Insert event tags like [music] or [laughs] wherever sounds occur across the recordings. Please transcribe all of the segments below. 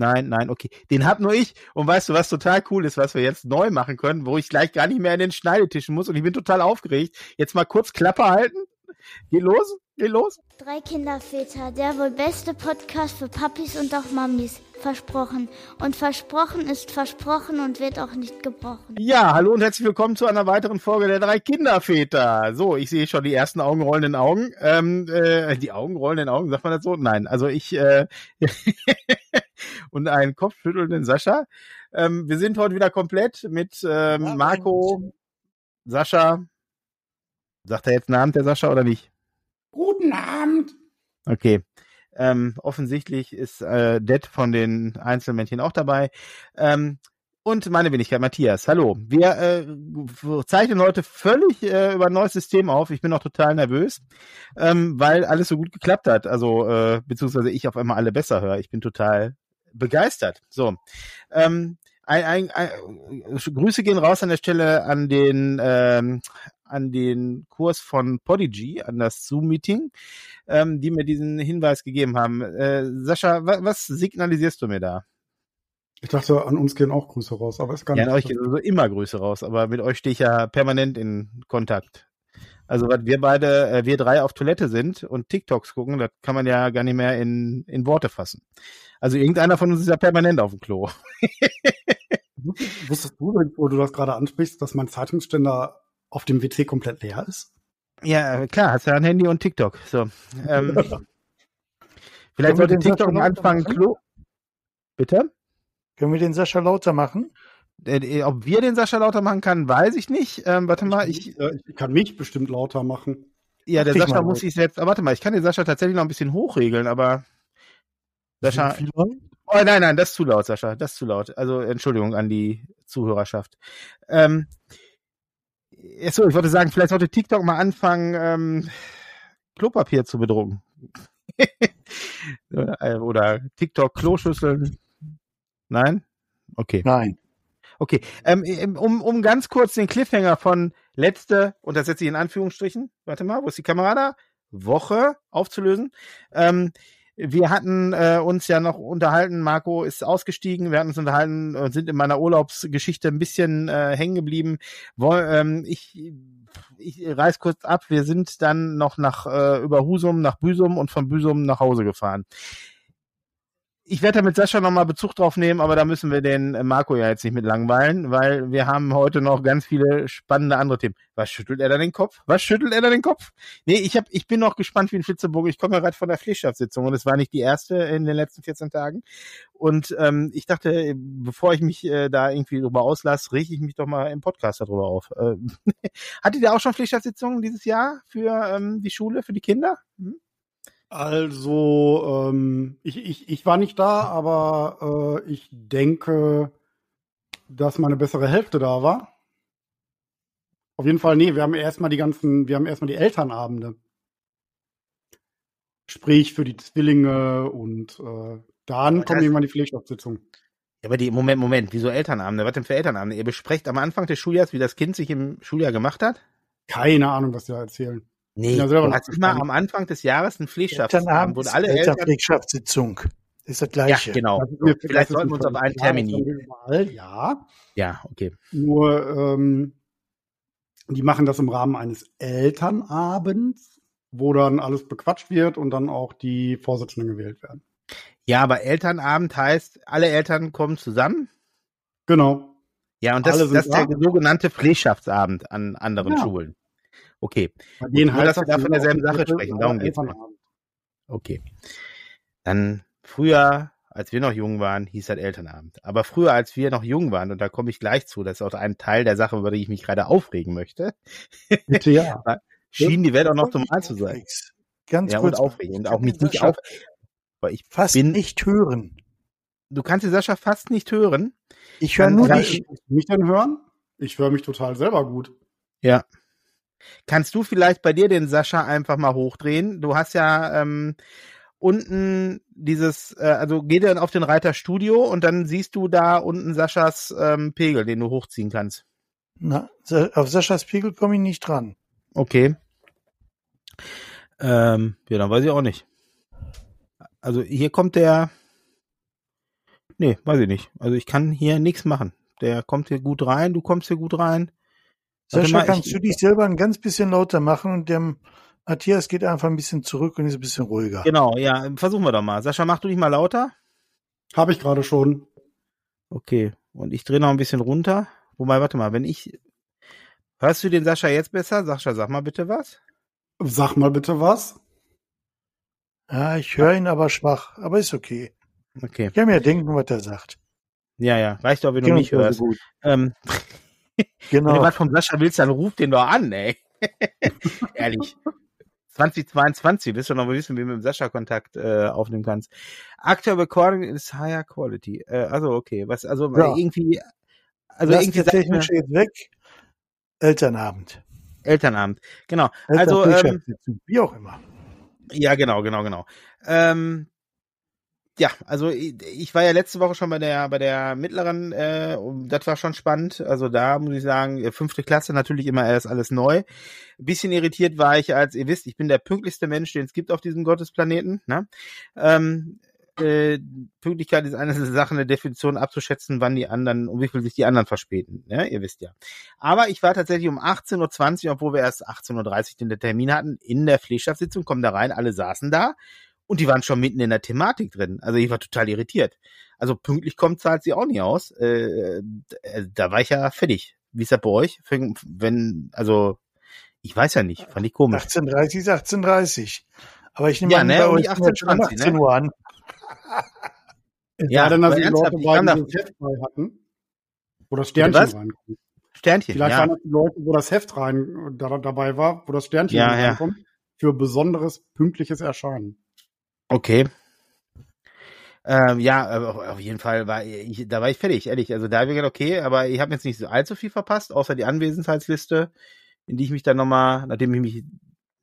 nein, nein, okay. Den hab nur ich. Und weißt du, was total cool ist, was wir jetzt neu machen können, wo ich gleich gar nicht mehr in den Schneidetischen muss und ich bin total aufgeregt. Jetzt mal kurz Klappe halten. Geh los, geh los. Drei Kinderväter, der wohl beste Podcast für Papis und auch Mamis. Versprochen. Und versprochen ist versprochen und wird auch nicht gebrochen. Ja, hallo und herzlich willkommen zu einer weiteren Folge der drei Kinderväter. So, ich sehe schon die ersten augenrollenden Augen. Ähm, äh, die augenrollenden Augen, sagt man das so? Nein, also ich äh, [laughs] und einen kopfschüttelnden Sascha. Ähm, wir sind heute wieder komplett mit ähm, Marco, Sascha. Sagt er jetzt einen Abend, der Sascha, oder nicht? Guten Abend. Okay. Ähm, offensichtlich ist äh, Det von den Einzelmännchen auch dabei. Ähm, und meine Wenigkeit, Matthias. Hallo. Wir äh, zeichnen heute völlig äh, über ein neues System auf. Ich bin auch total nervös, ähm, weil alles so gut geklappt hat. Also, äh, beziehungsweise ich auf einmal alle besser höre. Ich bin total begeistert. So. Ähm, ein, ein, ein, Grüße gehen raus an der Stelle an den ähm, an den Kurs von Podigy, an das Zoom-Meeting, ähm, die mir diesen Hinweis gegeben haben. Äh, Sascha, wa was signalisierst du mir da? Ich dachte, an uns gehen auch Grüße raus, aber ist gar ja, nicht. An euch gehen also immer Grüße raus, aber mit euch stehe ich ja permanent in Kontakt. Also, was wir beide, äh, wir drei auf Toilette sind und TikToks gucken, das kann man ja gar nicht mehr in, in Worte fassen. Also, irgendeiner von uns ist ja permanent auf dem Klo. [laughs] Wusstest du, wo du das gerade ansprichst, dass mein Zeitungsständer auf dem WC komplett leer ist? Ja, klar, hast ja ein Handy und TikTok. So. Ähm, [laughs] vielleicht sollte TikTok anfangen, Klo. Bitte? Können wir den Sascha lauter machen? Äh, ob wir den Sascha lauter machen können, weiß ich nicht. Ähm, warte mal, ich, ich, ich, kann mich bestimmt lauter machen. Ja, der Sascha muss sich selbst. Aber warte mal, ich kann den Sascha tatsächlich noch ein bisschen hochregeln, aber Sascha. Oh nein, nein, das ist zu laut, Sascha. Das ist zu laut. Also Entschuldigung an die Zuhörerschaft. Ähm, so, ich wollte sagen, vielleicht sollte TikTok mal anfangen, ähm, Klopapier zu bedrucken. [laughs] Oder TikTok Kloschüsseln. Nein? Okay. Nein. Okay. Ähm, um, um ganz kurz den Cliffhanger von letzte, und das setze ich in Anführungsstrichen, warte mal, wo ist die Kamera da? Woche aufzulösen. Ähm, wir hatten äh, uns ja noch unterhalten, Marco ist ausgestiegen, wir hatten uns unterhalten und sind in meiner Urlaubsgeschichte ein bisschen äh, hängen geblieben. Ähm, ich, ich reiß kurz ab, wir sind dann noch nach äh, über Husum, nach Büsum und von Büsum nach Hause gefahren ich werde da mit Sascha nochmal Bezug drauf nehmen, aber da müssen wir den Marco ja jetzt nicht mit langweilen, weil wir haben heute noch ganz viele spannende andere Themen. Was schüttelt er da den Kopf? Was schüttelt er da den Kopf? Nee, ich hab, ich bin noch gespannt wie ein Flitzebogen. Ich komme ja gerade von der Pflichtschaftsitzung und es war nicht die erste in den letzten 14 Tagen. Und ähm, ich dachte, bevor ich mich äh, da irgendwie drüber auslasse, rieche ich mich doch mal im Podcast darüber auf. Äh, [laughs] hattet ihr auch schon Pflichtschaftsitzungen dieses Jahr für ähm, die Schule, für die Kinder? Hm? Also, ähm, ich, ich, ich war nicht da, aber äh, ich denke, dass meine bessere Hälfte da war. Auf jeden Fall, nee, wir haben erstmal die ganzen, wir haben erstmal die Elternabende. Sprich für die Zwillinge und äh, dann kommt irgendwann die Pflichtabsitzung. Ja, aber die, Moment, Moment, wieso Elternabende? Was denn für Elternabende? Ihr besprecht am Anfang des Schuljahres, wie das Kind sich im Schuljahr gemacht hat? Keine Ahnung, was die da erzählen. Nee, ja, du hast immer am Anfang des Jahres ein Pflegschaftstag, wo alle Eltern... Pflegschaftssitzung. Ist das Gleiche. Ja, genau. Mir, Vielleicht sollten wir uns auf einen Termin. Ja. Ja, okay. Nur, ähm, die machen das im Rahmen eines Elternabends, wo dann alles bequatscht wird und dann auch die Vorsitzenden gewählt werden. Ja, aber Elternabend heißt, alle Eltern kommen zusammen? Genau. Ja, und das, das ist der sogenannte Pflegschaftsabend an anderen ja. Schulen. Okay. Bei denen Nur, dass wir da von derselben Sache sprechen. Darum geht's. Okay. Dann früher, als wir noch jung waren, hieß das Elternabend. Aber früher, als wir noch jung waren, und da komme ich gleich zu, das ist auch ein Teil der Sache, über die ich mich gerade aufregen möchte. Bitte ja. [laughs] schien die Welt auch noch normal zu sein. Ganz ja, kurz. Und aufregen. Und auch mich nicht auf. Weil ich fast bin, nicht hören. Du kannst die Sascha fast nicht hören. Ich höre nur dich. Mich dann hören? Ich höre mich total selber gut. Ja. Kannst du vielleicht bei dir den Sascha einfach mal hochdrehen? Du hast ja ähm, unten dieses, äh, also geh dann auf den Reiter Studio und dann siehst du da unten Saschas ähm, Pegel, den du hochziehen kannst. Na, auf Saschas Pegel komme ich nicht dran. Okay. Ähm, ja, dann weiß ich auch nicht. Also hier kommt der. Nee, weiß ich nicht. Also ich kann hier nichts machen. Der kommt hier gut rein, du kommst hier gut rein. Sascha, mal, kannst ich, du dich selber ein ganz bisschen lauter machen und der Matthias geht einfach ein bisschen zurück und ist ein bisschen ruhiger. Genau, ja, versuchen wir doch mal. Sascha, mach du dich mal lauter? Habe ich gerade schon. Okay, und ich drehe noch ein bisschen runter. Wobei, warte mal, wenn ich. Hörst du den Sascha jetzt besser? Sascha, sag mal bitte was. Sag mal bitte was. Ja, ich höre ihn aber schwach, aber ist okay. Okay. Ich kann mir denken, was er sagt. Ja, ja, reicht doch, wenn du mich hörst. So ähm, genau. Wenn du was vom Sascha willst, dann ruf den doch an, ey. [laughs] Ehrlich. 2022, wirst du noch mal wissen, wie du mit dem Sascha Kontakt äh, aufnehmen kannst. Actor Recording is higher quality. Äh, also okay, was also ja. irgendwie also Lass irgendwie technisch jetzt weg. Elternabend. Elternabend. Genau. Also ähm, wie auch immer. Ja, genau, genau, genau. Ähm, ja, also ich war ja letzte Woche schon bei der bei der mittleren, äh, das war schon spannend. Also da muss ich sagen, äh, fünfte Klasse natürlich immer erst alles neu. Bisschen irritiert war ich, als ihr wisst, ich bin der pünktlichste Mensch, den es gibt auf diesem Gottesplaneten. Ne? Ähm, äh, Pünktlichkeit ist eine [laughs] Sache, eine Definition abzuschätzen, wann die anderen, um wie viel sich die anderen verspäten. Ne? Ihr wisst ja. Aber ich war tatsächlich um 18.20 Uhr, obwohl wir erst 18.30 Uhr den Termin hatten, in der Pflegschaftssitzung, kommen da rein, alle saßen da und die waren schon mitten in der Thematik drin. Also ich war total irritiert. Also pünktlich kommt, zahlt sie auch nie aus. Äh, äh, da war ich ja fertig. Wie ist das bei euch? Wenn, also, ich weiß ja nicht, fand ich komisch. 18.30 ist 18.30. Aber ich nehme ja, an, ne, bei euch 18, 20, 18 ne? Uhr an. ja, dann, dass die Leute beide das Heft frei hatten, wo das Sternchen reinkommt. Sternchen, Vielleicht ja. waren das die Leute, wo das Heft rein da, dabei war, wo das Sternchen ja, reinkommt, ja. für besonderes pünktliches Erscheinen. Okay. Ähm, ja, auf jeden Fall war ich, da war ich fertig, ehrlich. Also da habe ich gedacht, okay, aber ich habe jetzt nicht so allzu viel verpasst, außer die Anwesenheitsliste, in die ich mich dann nochmal, nachdem ich mich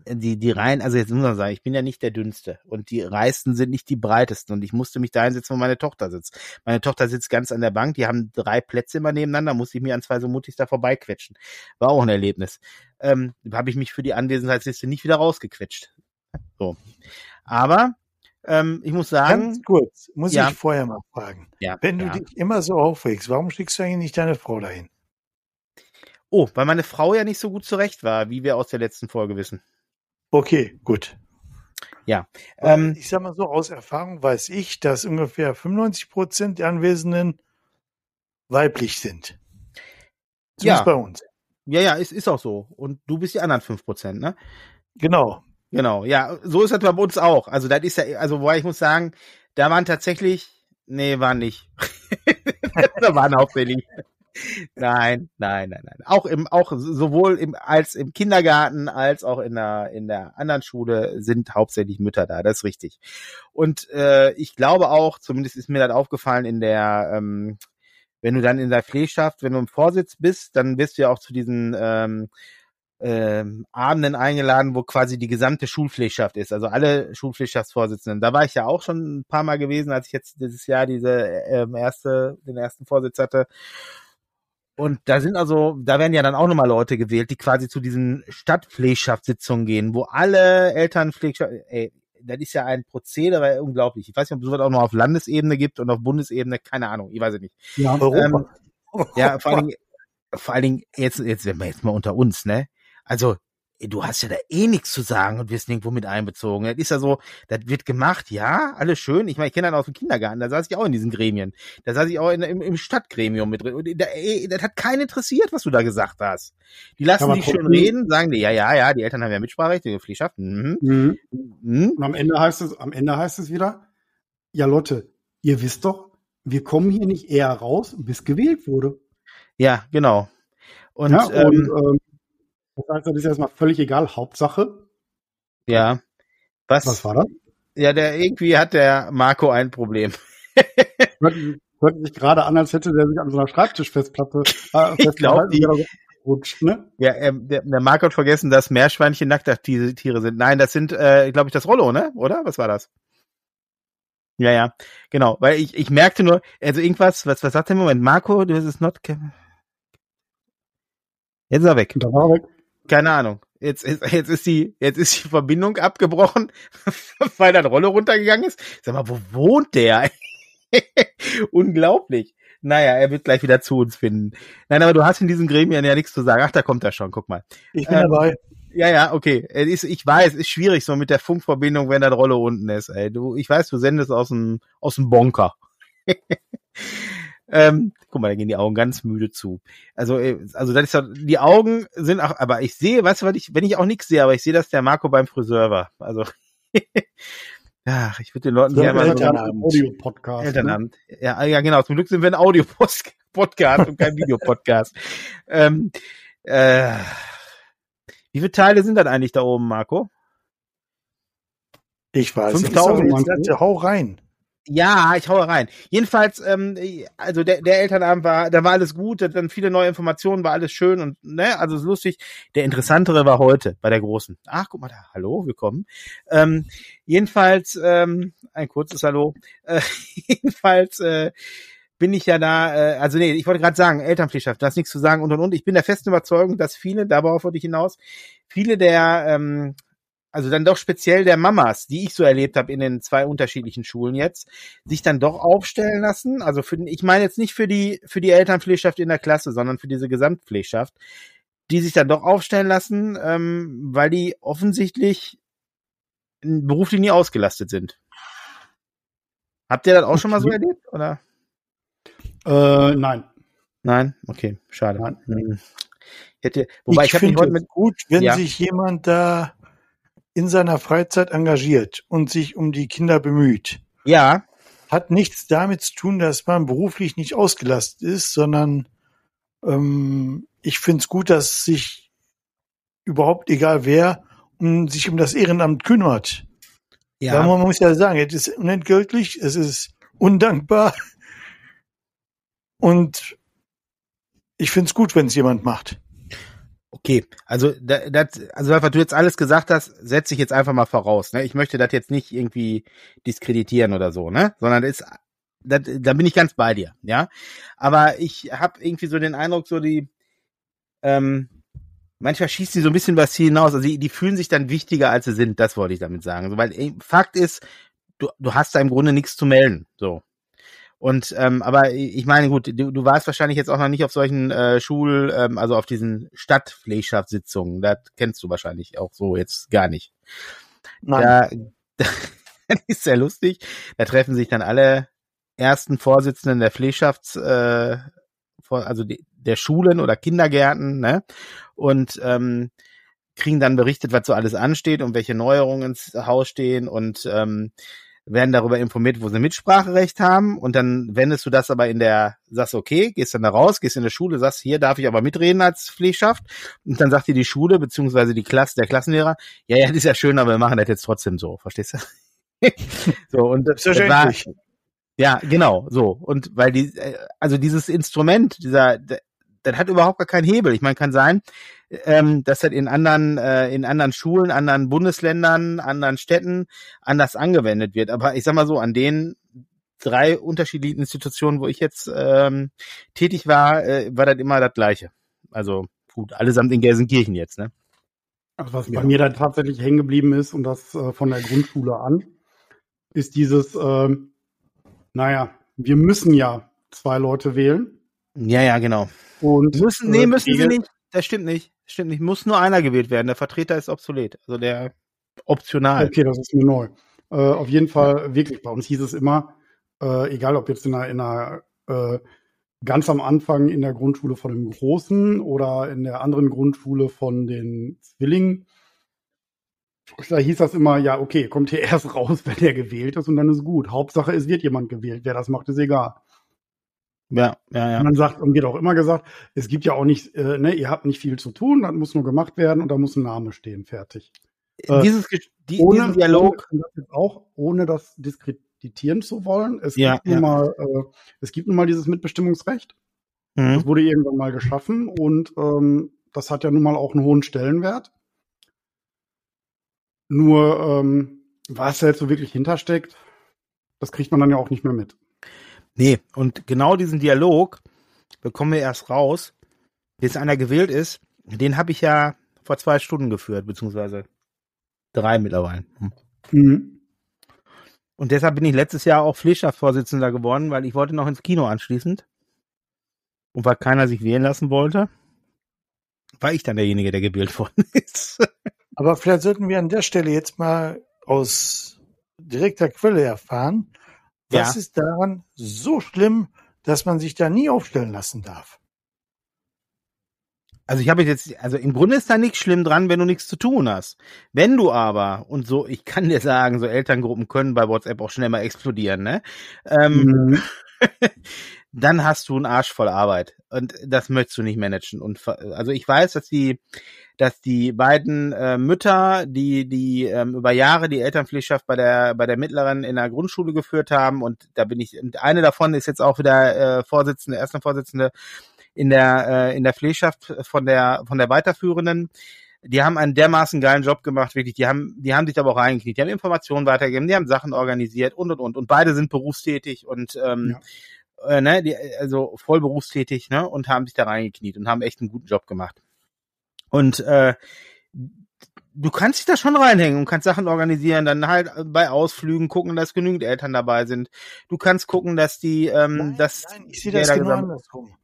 die, die Reihen, also jetzt muss man sagen, ich bin ja nicht der Dünnste und die Reisten sind nicht die breitesten und ich musste mich da einsetzen, wo meine Tochter sitzt. Meine Tochter sitzt ganz an der Bank, die haben drei Plätze immer nebeneinander, musste ich mir an zwei so mutig da vorbeiquetschen. War auch ein Erlebnis. Ähm, habe ich mich für die Anwesenheitsliste nicht wieder rausgequetscht. So. Aber ähm, ich muss sagen. Ganz kurz, muss ja. ich vorher mal fragen. Ja, Wenn du ja. dich immer so aufregst, warum schickst du eigentlich nicht deine Frau dahin? Oh, weil meine Frau ja nicht so gut zurecht war, wie wir aus der letzten Folge wissen. Okay, gut. Ja. Ähm, ich sag mal so, aus Erfahrung weiß ich, dass ungefähr 95 Prozent der Anwesenden weiblich sind. Zumindest ja. bei uns. Ja, ja, ist, ist auch so. Und du bist die anderen 5 Prozent, ne? Genau. Genau, ja, so ist das bei uns auch. Also das ist ja, also wobei ich muss sagen, da waren tatsächlich, nee, waren nicht. [laughs] da waren hauptsächlich. Nein, nein, nein, nein. Auch im, auch sowohl im, als im Kindergarten als auch in der, in der anderen Schule sind hauptsächlich Mütter da. Das ist richtig. Und äh, ich glaube auch, zumindest ist mir das aufgefallen in der, ähm, wenn du dann in der Pflegschaft, wenn du im Vorsitz bist, dann bist du ja auch zu diesen ähm, ähm, Abenden eingeladen, wo quasi die gesamte Schulpflegschaft ist, also alle Schulpflegschaftsvorsitzenden. Da war ich ja auch schon ein paar Mal gewesen, als ich jetzt dieses Jahr diese ähm, erste, den ersten Vorsitz hatte. Und da sind also, da werden ja dann auch nochmal Leute gewählt, die quasi zu diesen Stadtpflegschaftssitzungen gehen, wo alle Elternpflegschaft, ey, das ist ja ein Prozedere, unglaublich. Ich weiß nicht, ob es sowas auch noch auf Landesebene gibt und auf Bundesebene, keine Ahnung, ich weiß es nicht. Ja, Europa. Ähm, ja, [laughs] vor allen Dingen, vor allen Dingen, jetzt, jetzt, wenn wir jetzt mal unter uns, ne? Also, du hast ja da eh nichts zu sagen und wirst nirgendwo mit einbezogen. Das ist ja so, das wird gemacht, ja, alles schön. Ich meine, ich kenne das aus dem Kindergarten, da saß ich auch in diesen Gremien. Da saß ich auch in, im, im Stadtgremium mit drin. Und da, ey, das hat keinen interessiert, was du da gesagt hast. Die lassen dich schön reden, sagen dir, ja, ja, ja, die Eltern haben ja Mitspracherecht, die Pflegschaft. Mhm. Mhm. Mhm. Und am Ende heißt es, am Ende heißt es wieder, ja Leute, ihr wisst doch, wir kommen hier nicht eher raus, bis gewählt wurde. Ja, genau. Und, ja, und ähm, ähm, das heißt, das ist erstmal völlig egal, Hauptsache. Ja. Was? Was war das? Ja, der irgendwie hat der Marco ein Problem. [laughs] hört, hört sich gerade an, als hätte der sich an so einer Schreibtischfestplatte äh, [laughs] ich glaub, die, rutscht, ne? Ja, ähm, der, der Marco hat vergessen, dass Meerschweinchen Nackttiere sind. Nein, das sind, äh, glaube ich, das Rollo, ne? Oder? Was war das? Ja, ja, genau. Weil ich, ich merkte nur, also irgendwas, was, was sagt der Moment? Marco, du ist not. Jetzt ist er weg. Da war er weg. Keine Ahnung. Jetzt ist, jetzt ist die, jetzt ist die Verbindung abgebrochen, [laughs] weil da eine Rolle runtergegangen ist. Sag mal, wo wohnt der? [laughs] Unglaublich. Naja, er wird gleich wieder zu uns finden. Nein, aber du hast in diesen Gremien ja nichts zu sagen. Ach, da kommt er schon, guck mal. Ich bin Ähm, dabei. Ja, ja, okay. Es ist, ich weiß, ist schwierig so mit der Funkverbindung, wenn das Rolle unten ist. Ey. Du, ich weiß, du sendest aus dem, aus dem Bonker. [laughs] ähm, guck mal, da gehen die Augen ganz müde zu. Also, äh, also das ist ja, die Augen sind auch, aber ich sehe, weißt du, was ich, wenn ich auch nichts sehe, aber ich sehe, dass der Marco beim Friseur war. Also, [laughs] ach, ich würde den Leuten gerne mal so Elternabend. Audio-Podcast. Ne? Elternabend. Ja, ja, genau. Zum Glück sind wir ein Audio-Podcast und kein [laughs] Videopodcast. ähm, äh, wie viele Teile sind das eigentlich da oben, Marco? Ich weiß nicht. 5000 Jetzt meinst du? sagte, Hau rein. Ja, ich haue rein. Jedenfalls, ähm, also der, der Elternabend war, da war alles gut, da dann viele neue Informationen, war alles schön und ne, also ist lustig. Der interessantere war heute bei der großen. Ach, guck mal da, hallo, willkommen. Ähm, jedenfalls, ähm, ein kurzes Hallo. Äh, [laughs] jedenfalls äh, bin ich ja da, äh, also nee, ich wollte gerade sagen, Elternpflichtschaften, da ist nichts zu sagen und und und. Ich bin der festen Überzeugung, dass viele, darauf wollte ich hinaus, viele der ähm, also dann doch speziell der Mamas, die ich so erlebt habe in den zwei unterschiedlichen Schulen jetzt, sich dann doch aufstellen lassen. Also für, ich meine jetzt nicht für die für die Elternpflegschaft in der Klasse, sondern für diese Gesamtpflegschaft, die sich dann doch aufstellen lassen, ähm, weil die offensichtlich beruflich nie ausgelastet sind. Habt ihr das auch schon mal so erlebt oder? Äh, nein. Nein, okay, schade. Nein. Hm. Hätte, wobei ich, ich finde es mit gut, wenn Ja. sich jemand da in seiner Freizeit engagiert und sich um die Kinder bemüht. ja, Hat nichts damit zu tun, dass man beruflich nicht ausgelastet ist, sondern ähm, ich finde es gut, dass sich überhaupt egal wer um, sich um das Ehrenamt kümmert. ja. Ja. Man muss ja sagen, es ist unentgeltlich, es ist undankbar und ich finde es gut, wenn es jemand macht. Okay, also da- das, also was du jetzt alles gesagt hast, setze ich jetzt einfach mal voraus. Ne? Ich möchte das jetzt nicht irgendwie diskreditieren oder so, ne? Sondern ist, da bin ich ganz bei dir, ja. Aber ich habe irgendwie so den Eindruck, so die, ähm, manchmal schießt die so ein bisschen was hier hinaus. Also die, die fühlen sich dann wichtiger, als sie sind. Das wollte ich damit sagen. Also, weil Fakt ist, du, du hast da im Grunde nichts zu melden. So. Und ähm, aber ich meine, gut, du, du warst wahrscheinlich jetzt auch noch nicht auf solchen äh, Schul, ähm, also auf diesen Stadtpflegschaftssitzungen. Das kennst du wahrscheinlich auch so jetzt gar nicht. Nein. Da, [laughs] das ist sehr lustig. Da treffen sich dann alle ersten Vorsitzenden der Pflegschafts, äh, also die, der Schulen oder Kindergärten, ne? Und ähm, kriegen dann berichtet, was so alles ansteht und welche Neuerungen ins Haus stehen und ähm, werden darüber informiert, wo sie Mitspracherecht haben und dann wendest du das aber in der, sagst okay, gehst dann da raus, gehst in der Schule, sagst, hier darf ich aber mitreden als Pflegschaft und dann sagt dir die Schule beziehungsweise die Klasse, der Klassenlehrer, ja, ja, das ist ja schön, aber wir machen das jetzt trotzdem so, verstehst du? [laughs] so und das, das war, ja, genau, so. Und weil die, äh, also dieses Instrument, dieser, das hat überhaupt gar keinen Hebel. Ich meine, kann sein, ähm, dass das in anderen, äh, in anderen Schulen, anderen Bundesländern, anderen Städten anders angewendet wird. Aber ich sag mal so, an den drei unterschiedlichen Institutionen, wo ich jetzt ähm, tätig war, äh, war das immer das Gleiche. Also gut, allesamt in Gelsenkirchen jetzt, ne? Also was Ja. bei mir dann tatsächlich hängen geblieben ist und das äh, von der Grundschule an, ist dieses, ähm, naja, wir müssen ja zwei Leute wählen. Ja, ja, genau. Und Müssen, äh, nee, müssen sie nicht. Das stimmt nicht. Stimmt nicht. Muss nur einer gewählt werden. Der Vertreter ist obsolet. Also der optional. Okay, das ist mir neu. Äh, auf jeden Fall wirklich. Bei uns hieß es immer, äh, egal ob jetzt in einer, in einer äh, ganz am Anfang in der Grundschule von dem Großen oder in der anderen Grundschule von den Zwillingen. Da hieß das immer, ja, okay, kommt hier erst raus, [laughs] wenn der gewählt ist und dann ist gut. Hauptsache, es wird jemand gewählt. Wer das macht, ist egal. Ja, ja, ja. Und man sagt, und wird auch immer gesagt, es gibt ja auch nicht, äh, ne, ihr habt nicht viel zu tun, das muss nur gemacht werden und da muss ein Name stehen, fertig. Äh, Dieses, Ges- die, ohne, Dialog. Das auch, ohne das diskreditieren zu wollen. Es Ja, gibt nun ja. mal, äh, es gibt nun mal dieses Mitbestimmungsrecht. Das Mhm. wurde irgendwann mal geschaffen und ähm, das hat ja nun mal auch einen hohen Stellenwert. Nur ähm, was da jetzt so wirklich hintersteckt, das kriegt man dann ja auch nicht mehr mit. Nee, und genau diesen Dialog bekommen wir erst raus, bis einer gewählt ist. Den habe ich ja vor zwei Stunden geführt, beziehungsweise drei mittlerweile. Hm. Mhm. Und deshalb bin ich letztes Jahr auch Pflegschaftsvorsitzender geworden, weil ich wollte noch ins Kino anschließend. Und weil keiner sich wählen lassen wollte, war ich dann derjenige, der gewählt worden [laughs] ist. Aber vielleicht sollten wir an der Stelle jetzt mal aus direkter Quelle erfahren, was Ja. ist daran so schlimm, dass man sich da nie aufstellen lassen darf? Also ich habe jetzt, also im Grunde ist da nichts schlimm dran, wenn du nichts zu tun hast. Wenn du aber, und so, ich kann dir sagen, so Elterngruppen können bei WhatsApp auch schnell mal explodieren, ne? Ähm, Mhm. [laughs] dann hast du einen Arsch voll Arbeit. Und das möchtest du nicht managen. Und also ich weiß, dass die, dass die beiden äh, Mütter, die, die ähm, über Jahre die Elternpflichtschaft bei der, bei der mittleren in der Grundschule geführt haben, und da bin ich, und eine davon ist jetzt auch wieder äh, Vorsitzende, erste Vorsitzende in der, äh, in der Pflegschaft von der, von der Weiterführenden. Die haben einen dermaßen geilen Job gemacht, wirklich. Die haben, die haben sich aber auch reingekniet. Die haben Informationen weitergegeben, die haben Sachen organisiert und und und. Und beide sind berufstätig und ähm, äh, ne, die, also voll berufstätig, ne, und haben sich da reingekniet und haben echt einen guten Job gemacht. Und äh, du kannst dich da schon reinhängen und kannst Sachen organisieren, dann halt bei Ausflügen gucken, dass genügend Eltern dabei sind. Du kannst gucken, dass die, ähm, dass nein, ich sehe das genau andersrum.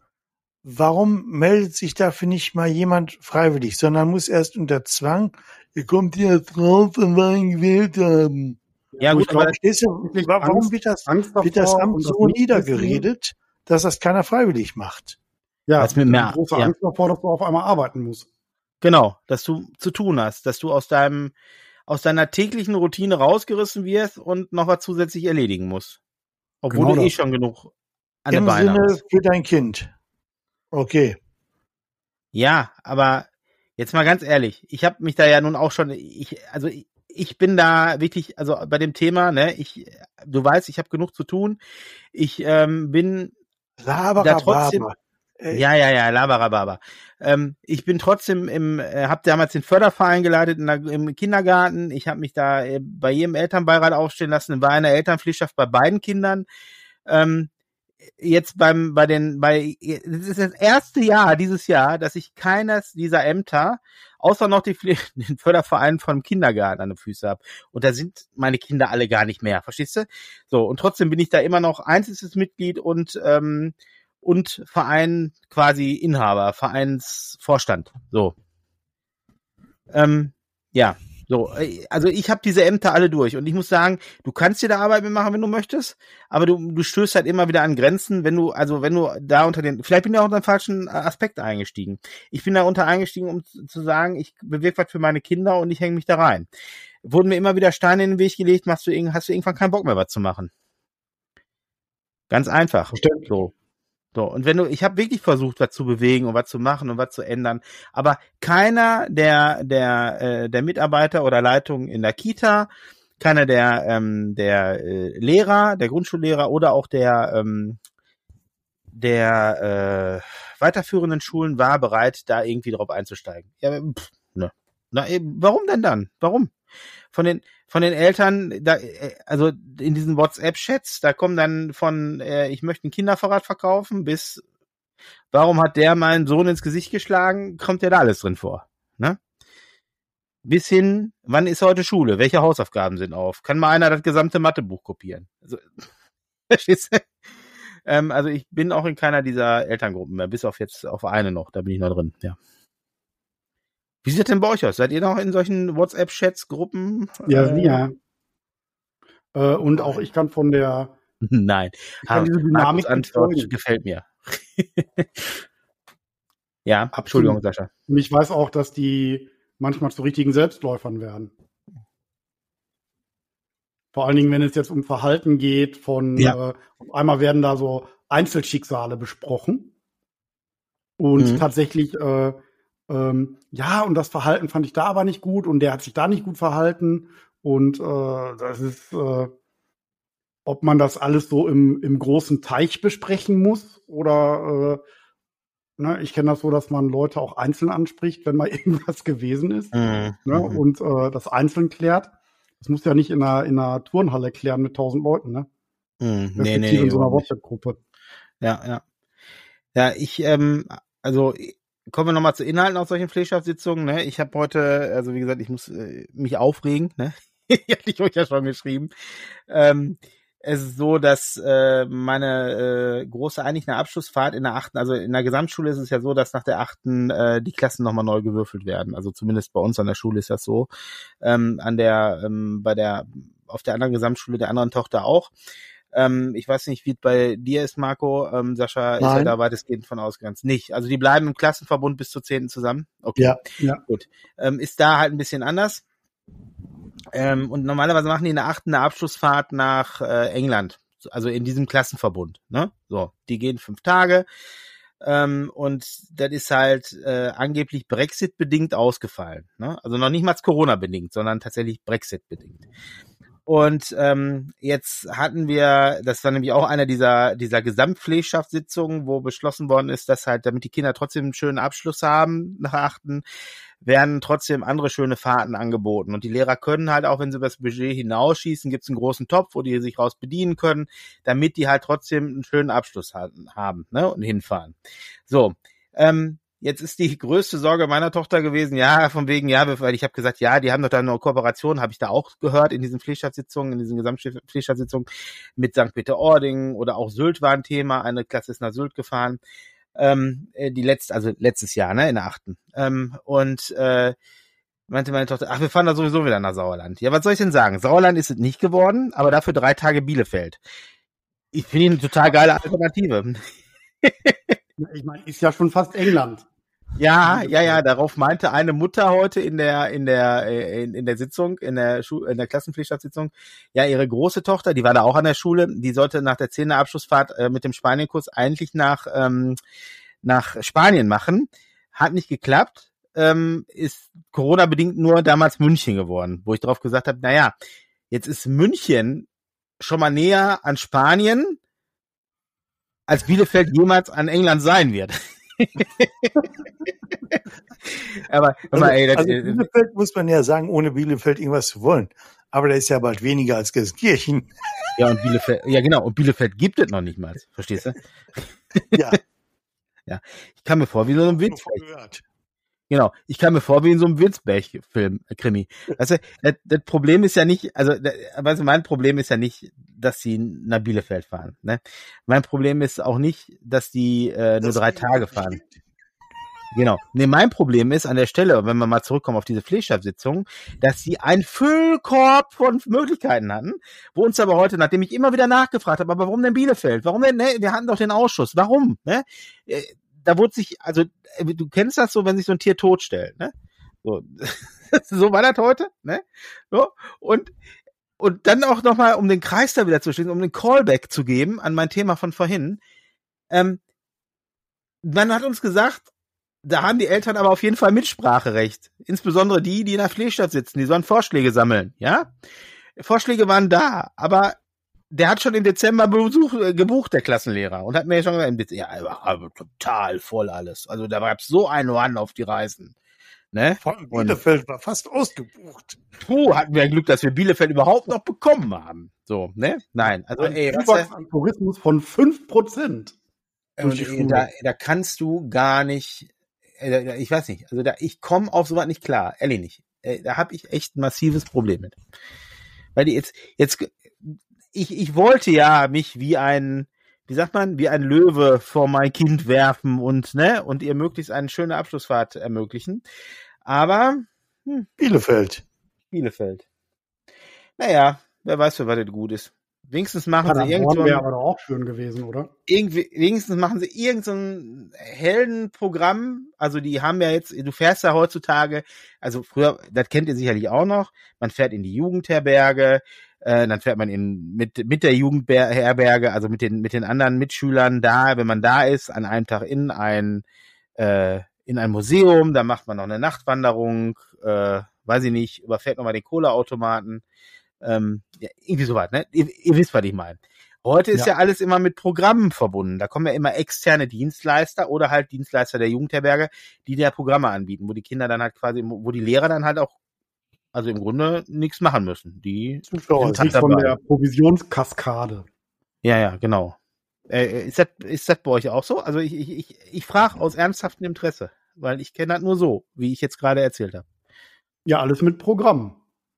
Warum meldet sich dafür nicht mal jemand freiwillig, sondern muss erst unter Zwang, ihr kommt jetzt raus und wollen gewählt haben. Ja, gut, ich glaube, aber du, wa- warum Angst- wird das, Angst wird das Amt das so Nichtwissen. niedergeredet, dass das keiner freiwillig macht? Ja, Was mit mehr- große ja. Angst davor, dass du auf einmal arbeiten musst. Genau, dass du zu tun hast, dass du aus deinem, aus deiner täglichen Routine rausgerissen wirst und noch was zusätzlich erledigen musst. Obwohl Genau du eh das. schon genug an Im Beinen Sinne hast. für dein Kind. Okay. Ja, aber jetzt mal ganz ehrlich, ich habe mich da ja nun auch schon, ich, also ich, ich bin da wirklich, also bei dem Thema, ne, ich, du weißt, ich habe genug zu tun. Ich ähm, bin Laber, Da trotzdem-. Äh, Ja, ja, ja, laberababa. Ähm, ich bin trotzdem im, äh, habe damals den Förderverein geleitet in der, im Kindergarten. Ich habe mich da äh, bei jedem Elternbeirat aufstehen lassen, war in der Elternpflichtschaft bei beiden Kindern. Ähm, jetzt beim, bei den, bei, das ist das erste Jahr dieses Jahr, dass ich keines dieser Ämter, außer noch die, [laughs] den Förderverein vom Kindergarten an den Füßen habe. Und da sind meine Kinder alle gar nicht mehr, verstehst du? So, und trotzdem bin ich da immer noch einziges Mitglied und, ähm, und Verein quasi Inhaber, Vereinsvorstand. So. Ähm, ja, so. äh, Also ich habe diese Ämter alle durch und ich muss sagen, du kannst dir da Arbeit mitmachen, wenn du möchtest, aber du, du stößt halt immer wieder an Grenzen, wenn du, also wenn du da unter den, vielleicht bin ich auch unter den falschen Aspekt eingestiegen. Ich bin da unter eingestiegen, um zu sagen, ich bewirke was für meine Kinder und ich hänge mich da rein. Wurden mir immer wieder Steine in den Weg gelegt, machst du, hast du irgendwann keinen Bock mehr, was zu machen. Ganz einfach. Verständlich. So. So, und wenn du, ich habe wirklich versucht, was zu bewegen und was zu machen und was zu ändern, aber keiner der der äh, der Mitarbeiter oder Leitung in der Kita, keiner der ähm, der äh, Lehrer, der Grundschullehrer oder auch der ähm, der äh, weiterführenden Schulen war bereit, da irgendwie drauf einzusteigen. Ja, pff, ne. Na, eben, warum denn dann? Warum? Von den von den Eltern, da, äh, also in diesen WhatsApp-Chats, da kommen dann von, äh, ich möchte ein Kinderfahrrad verkaufen, bis warum hat der meinen Sohn ins Gesicht geschlagen, kommt ja da alles drin vor. Ne? Bis hin, wann ist heute Schule? Welche Hausaufgaben sind auf? Kann mal einer das gesamte Mathebuch kopieren? Also, [laughs] verstehst du? Ähm, also ich bin auch in keiner dieser Elterngruppen mehr, bis auf jetzt auf eine noch, da bin ich noch drin, ja. Wie sieht das denn bei euch aus? Seid ihr noch in solchen WhatsApp-Chats, Gruppen? Ja, Äh, ja. Äh, und auch ich kann von der, [laughs] Nein. ich kann diese Markus Dynamik Antwort gefällt mir. [laughs] ja, Entschuldigung, Sascha. Und ich weiß auch, dass die manchmal zu richtigen Selbstläufern werden. Vor allen Dingen, wenn es jetzt um Verhalten geht von, Ja. äh, auf einmal werden da so Einzelschicksale besprochen. Und Mhm. tatsächlich, äh, ähm, ja, und das Verhalten fand ich da aber nicht gut und der hat sich da nicht gut verhalten. Und äh, das ist, äh, ob man das alles so im, im großen Teich besprechen muss oder äh, ne, ich kenne das so, dass man Leute auch einzeln anspricht, wenn mal [laughs] irgendwas gewesen ist Mhm. ne, Mhm. und äh, das einzeln klärt. Das muss ja nicht in einer, in einer Turnhalle klären mit tausend Leuten, ne? Mhm. Nee, nee, in so einer. WhatsApp-Gruppe. Ja, ja. Ja, ich, ähm, also kommen wir nochmal zu Inhalten aus solchen Pflegschaftssitzungen. Ne? Ich habe heute, also wie gesagt, ich muss äh, mich aufregen. Ne? hatte [laughs] ich euch ja schon geschrieben. Ähm, es ist so, dass äh, meine äh, große eigentlich eine Abschlussfahrt in der achten, also in der Gesamtschule ist es ja so, dass nach der achten äh, die Klassen nochmal neu gewürfelt werden. Also zumindest bei uns an der Schule ist das so. Ähm, an der, ähm, bei der, auf der anderen Gesamtschule der anderen Tochter auch. Ähm, ich weiß nicht, wie es bei dir ist, Marco. Ähm, Sascha Nein. ist ja da weitestgehend von ausgrenzt. Nicht. Also die bleiben im Klassenverbund bis zur zehnten zusammen. Okay. Ja, ja. Gut. Ähm, ist da halt ein bisschen anders. Ähm, und normalerweise machen die in der achten eine Abschlussfahrt nach äh, England, also in diesem Klassenverbund. Ne? So, die gehen fünf Tage. Ähm, und das ist halt äh, angeblich Brexit-bedingt ausgefallen. Ne? Also noch nicht mal Corona-bedingt, sondern tatsächlich Brexit-bedingt. Und ähm, jetzt hatten wir, das war nämlich auch einer dieser, dieser Gesamtpflegschaftssitzungen, wo beschlossen worden ist, dass halt, damit die Kinder trotzdem einen schönen Abschluss haben nach achten, werden trotzdem andere schöne Fahrten angeboten. Und die Lehrer können halt auch, wenn sie das Budget hinausschießen, gibt es einen großen Topf, wo die sich raus bedienen können, damit die halt trotzdem einen schönen Abschluss haben ne, und hinfahren. So, ähm, Jetzt ist die größte Sorge meiner Tochter gewesen, ja, von wegen, ja, weil ich habe gesagt, ja, die haben doch da eine Kooperation, habe ich da auch gehört in diesen Pflegschaftssitzungen, in diesen Gesamtpflegschaftssitzungen mit St. Peter-Ording oder auch Sylt war ein Thema, eine Klasse ist nach Sylt gefahren ähm, äh, die letzte, also letztes Jahr, ne, in der achten. Ähm, und äh, meinte meine Tochter, ach, wir fahren da sowieso wieder nach Sauerland. Ja, was soll ich denn sagen? Sauerland ist es nicht geworden, aber dafür drei Tage Bielefeld. Ich finde eine total geile Alternative. ich meine, ist ja schon fast England. Ja, ja, ja, darauf meinte eine Mutter heute in der in der äh, in, in der Sitzung, in der Schu in der Klassenpflichtsitzung, ja, ihre große Tochter, die war da auch an der Schule, die sollte nach der zehnten Abschlussfahrt äh, mit dem Spanienkurs eigentlich nach ähm, nach Spanien machen, hat nicht geklappt, ähm, ist Corona bedingt nur damals München geworden, wo ich darauf gesagt habe, na ja, jetzt ist München schon mal näher an Spanien, als Bielefeld jemals an England sein wird. [laughs] aber, also, ey, das, also Bielefeld muss man ja sagen, ohne Bielefeld irgendwas zu wollen. Aber da ist ja bald weniger als Gelsenkirchen. Ja, und Bielefeld, ja genau, und Bielefeld gibt es noch nicht mal, verstehst du? Ja. [laughs] ja. Ich kam mir vor wie so ein Witz. Genau, ich kam mir vor wie in so einem Witzberg-Film, äh, Krimi. Also, [laughs] das, das Problem ist ja nicht, also, das, also mein Problem ist ja nicht, dass sie nach Bielefeld fahren. Ne? Mein Problem ist auch nicht, dass die äh, nur das drei Tage fahren. Genau. Nee, mein Problem ist an der Stelle, wenn wir mal zurückkommen auf diese Pflegstabssitzung, dass sie einen Füllkorb von Möglichkeiten hatten, wo uns aber heute, nachdem ich immer wieder nachgefragt habe, aber warum denn Bielefeld? Warum denn, ne? Wir hatten doch den Ausschuss. Warum? Ne? Da wurde sich, also äh, du kennst das so, wenn sich so ein Tier totstellt, ne? So, [laughs] so war das heute, ne? So, und und dann auch nochmal, um den Kreis da wieder zu schließen, um den Callback zu geben an mein Thema von vorhin. Ähm, man hat uns gesagt, da haben die Eltern aber auf jeden Fall Mitspracherecht. Insbesondere die, die in der Pflegestadt sitzen, die sollen Vorschläge sammeln, ja? Vorschläge waren da, aber der hat schon im Dezember Besuch, äh, gebucht, der Klassenlehrer, und hat mir schon gesagt, ja, aber total voll alles. Also da gab so ein Run auf die Reisen. Ne? Von Bielefeld und, war fast ausgebucht. Puh, hatten wir ein Glück, dass wir Bielefeld überhaupt noch bekommen haben. So, ne? Nein, also ein ey, was, an Tourismus von fünf Prozent. Da, da kannst du gar nicht, äh, ich weiß nicht, also da, ich komme auf sowas nicht klar, ehrlich nicht. Äh, da habe ich echt ein massives Problem mit. Weil die jetzt, jetzt ich, ich wollte ja mich wie ein, wie sagt man, wie ein Löwe vor mein Kind werfen und, ne, und ihr möglichst eine schöne Abschlussfahrt ermöglichen. Aber, hm, Bielefeld. Bielefeld. Naja, wer weiß, für was das gut ist. Wenigstens machen ja, sie irgendwann. wäre aber auch schön gewesen, oder? Irgendwie, wenigstens machen sie irgendein Heldenprogramm. Also die haben ja jetzt, du fährst ja heutzutage, also früher, das kennt ihr sicherlich auch noch, man fährt in die Jugendherberge, äh, dann fährt man in, mit, mit der Jugendherberge, also mit den, mit den anderen Mitschülern da, wenn man da ist, an einem Tag in ein, äh, in ein Museum, da macht man noch eine Nachtwanderung, äh, weiß ich nicht, überfährt nochmal den Kohleautomaten, ähm, ja, irgendwie sowas, ne? Ihr, ihr wisst, was ich meine. Heute ist ja. ja. alles immer mit Programmen verbunden. Da kommen ja immer externe Dienstleister oder halt Dienstleister der Jugendherberge, die der Programme anbieten, wo die Kinder dann halt quasi, wo die Lehrer dann halt auch also im Grunde nichts machen müssen. Die Zuschauer sind von der Provisionskaskade. Ja, ja, genau. Äh, ist, das, ist das bei euch auch so? Also ich, ich, ich, ich frage aus ernsthaftem Interesse, weil ich kenne das nur so, wie ich jetzt gerade erzählt habe. Ja, alles mit Programm.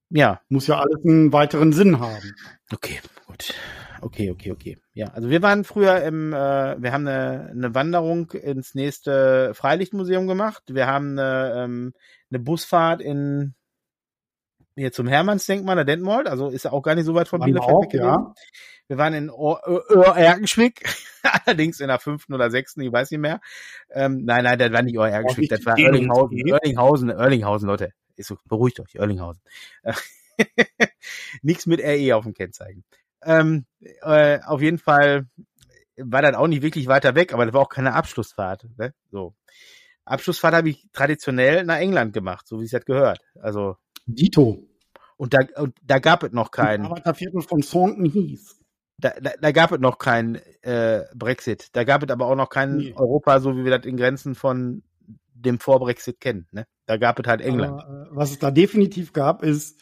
Ja, Muss ja alles einen weiteren Sinn haben. okay, gut. Okay, okay, okay. Ja, also wir waren früher im, äh, wir haben eine, eine Wanderung ins nächste Freilichtmuseum gemacht. Wir haben eine, ähm, eine Busfahrt in hier zum Hermannsdenkmal der Detmold, also ist ja auch gar nicht so weit von Bielefeld auch, weg gewesen. ja. Wir waren in Oer-Erkenschwick, [laughs] allerdings in der fünften oder sechsten, ich weiß nicht mehr. Ähm, nein, nein, das war nicht Oer-Erkenschwick, das war Erlinghausen. Erlinghausen, Erlinghausen, Leute. Ist so, beruhigt euch, Erlinghausen. [laughs] Nichts mit RE auf dem Kennzeichen. Ähm, äh, auf jeden Fall war das auch nicht wirklich weiter weg, aber das war auch keine Abschlussfahrt. Ne? So. Abschlussfahrt habe ich traditionell nach England gemacht, so wie es das gehört. Also, Dito. und da, und da gab es noch keinen. Arbeiterviertel von Thornton hieß. da, da, da gab es noch keinen äh, Brexit. Da gab es aber auch noch kein Nee. Europa, so wie wir das in Grenzen von dem Vor-Brexit kennen. Ne? Da gab es halt England. Aber, äh, was es da definitiv gab, ist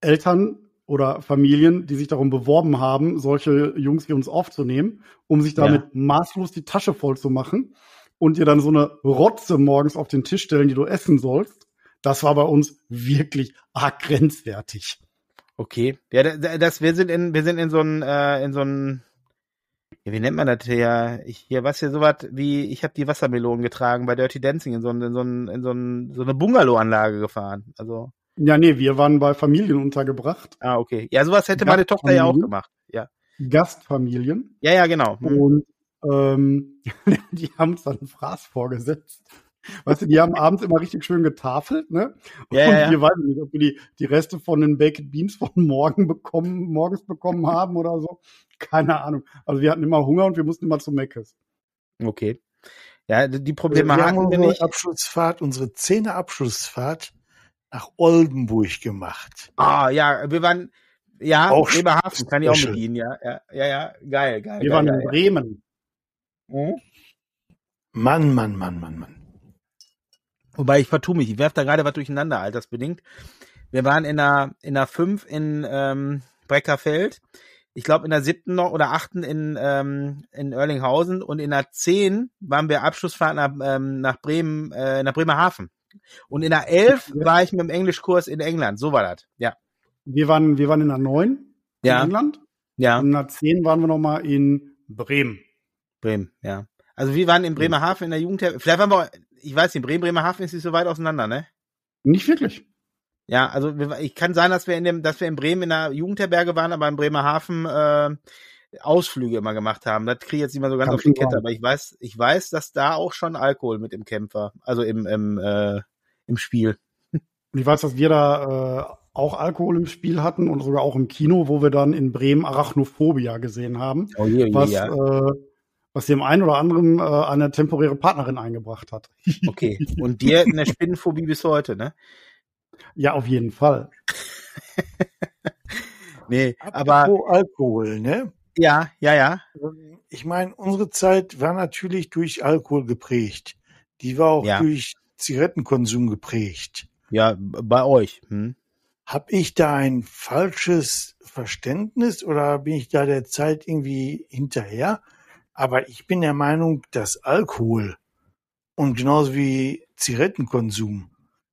Eltern oder Familien, die sich darum beworben haben, solche Jungs wie uns aufzunehmen, um sich damit maßlos die Tasche voll zu machen und dir dann so eine Rotze morgens auf den Tisch stellen, die du essen sollst. Das war bei uns wirklich arg grenzwertig. Okay. Ja, da- da- das, wir sind in, wir sind in so ein, äh, in so ein, ja, wie nennt man das hier? Ich, hier, was hier sowas wie, ich habe die Wassermelonen getragen bei Dirty Dancing in so ein, in so in so so eine Bungalow-Anlage gefahren. Also, Ja, nee, wir waren bei Familien untergebracht, ah, okay. Ja, sowas hätte meine Tochter ja auch gemacht. Ja. Gastfamilien. Ja, ja, genau. Hm. Und ähm, [laughs] die haben uns dann Fraß vorgesetzt. Weißt du, die haben abends immer richtig schön getafelt, ne? Ja, und ja, ja. wir weiß nicht, ob wir die, die Reste von den Baked Beans von morgen bekommen, morgens bekommen haben oder so. Keine Ahnung. Also wir hatten immer Hunger und wir mussten immer zu Meckes. Okay. Ja, die die Probleme wir haben hatten wir unsere nicht. Abschlussfahrt, unsere zehnte Abschlussfahrt nach Oldenburg gemacht. Ah, ja, wir waren, ja, Auch Bremerhaven kann ich auch mit Ihnen, ja, ja, ja, ja, geil, geil. Wir geil, waren geil, in Bremen. ja. Mhm. Mann, Mann, Mann, Mann, Mann. Wobei ich vertue mich, ich werf da gerade was durcheinander, altersbedingt. Wir waren in der, in der 5 in ähm, Breckerfeld, ich glaube in der siebten noch oder achten in, ähm, in Erlinghausen und in der 10 waren wir Abschlussfahrt nach, ähm, nach Bremen, äh, nach Bremerhaven. Und in der 11 Ja. war ich mit dem Englischkurs in England, so war das. Ja. Wir waren, wir waren in der 9 Ja. in England. Ja. Und in der 10 waren wir nochmal in Bremen. Bremen, ja. Also wir waren in Bremerhaven in der Jugend, vielleicht waren wir, ich weiß nicht, Bremen, Bremerhaven ist nicht so weit auseinander, ne? Nicht wirklich. Ja, also ich kann sein, dass wir in dem, dass wir in Bremen in der Jugendherberge waren, aber in Bremerhaven äh, Ausflüge immer gemacht haben. Das kriege ich jetzt nicht mehr so ganz Kann auf die Kette, aber ich weiß, ich weiß, dass da auch schon Alkohol mit im Kämpfer, also im im äh, im Spiel. Und ich weiß, dass wir da äh, auch Alkohol im Spiel hatten und sogar auch im Kino, wo wir dann in Bremen Arachnophobia gesehen haben, Oh je, oh je, was, ja. äh, was dem einen oder anderen äh, eine temporäre Partnerin eingebracht hat. [laughs] Okay. Und dir eine Spinnenphobie bis heute, ne? Ja, auf jeden Fall. [laughs] Nee, aber Alkohol, ne? ja, ja, ja. Ich meine, unsere Zeit war natürlich durch Alkohol geprägt. Die war auch Ja. durch Zigarettenkonsum geprägt. Ja, bei euch. Hm? Hab ich da ein falsches Verständnis oder bin ich da der Zeit irgendwie hinterher? Aber ich bin der Meinung, dass Alkohol und genauso wie Zigarettenkonsum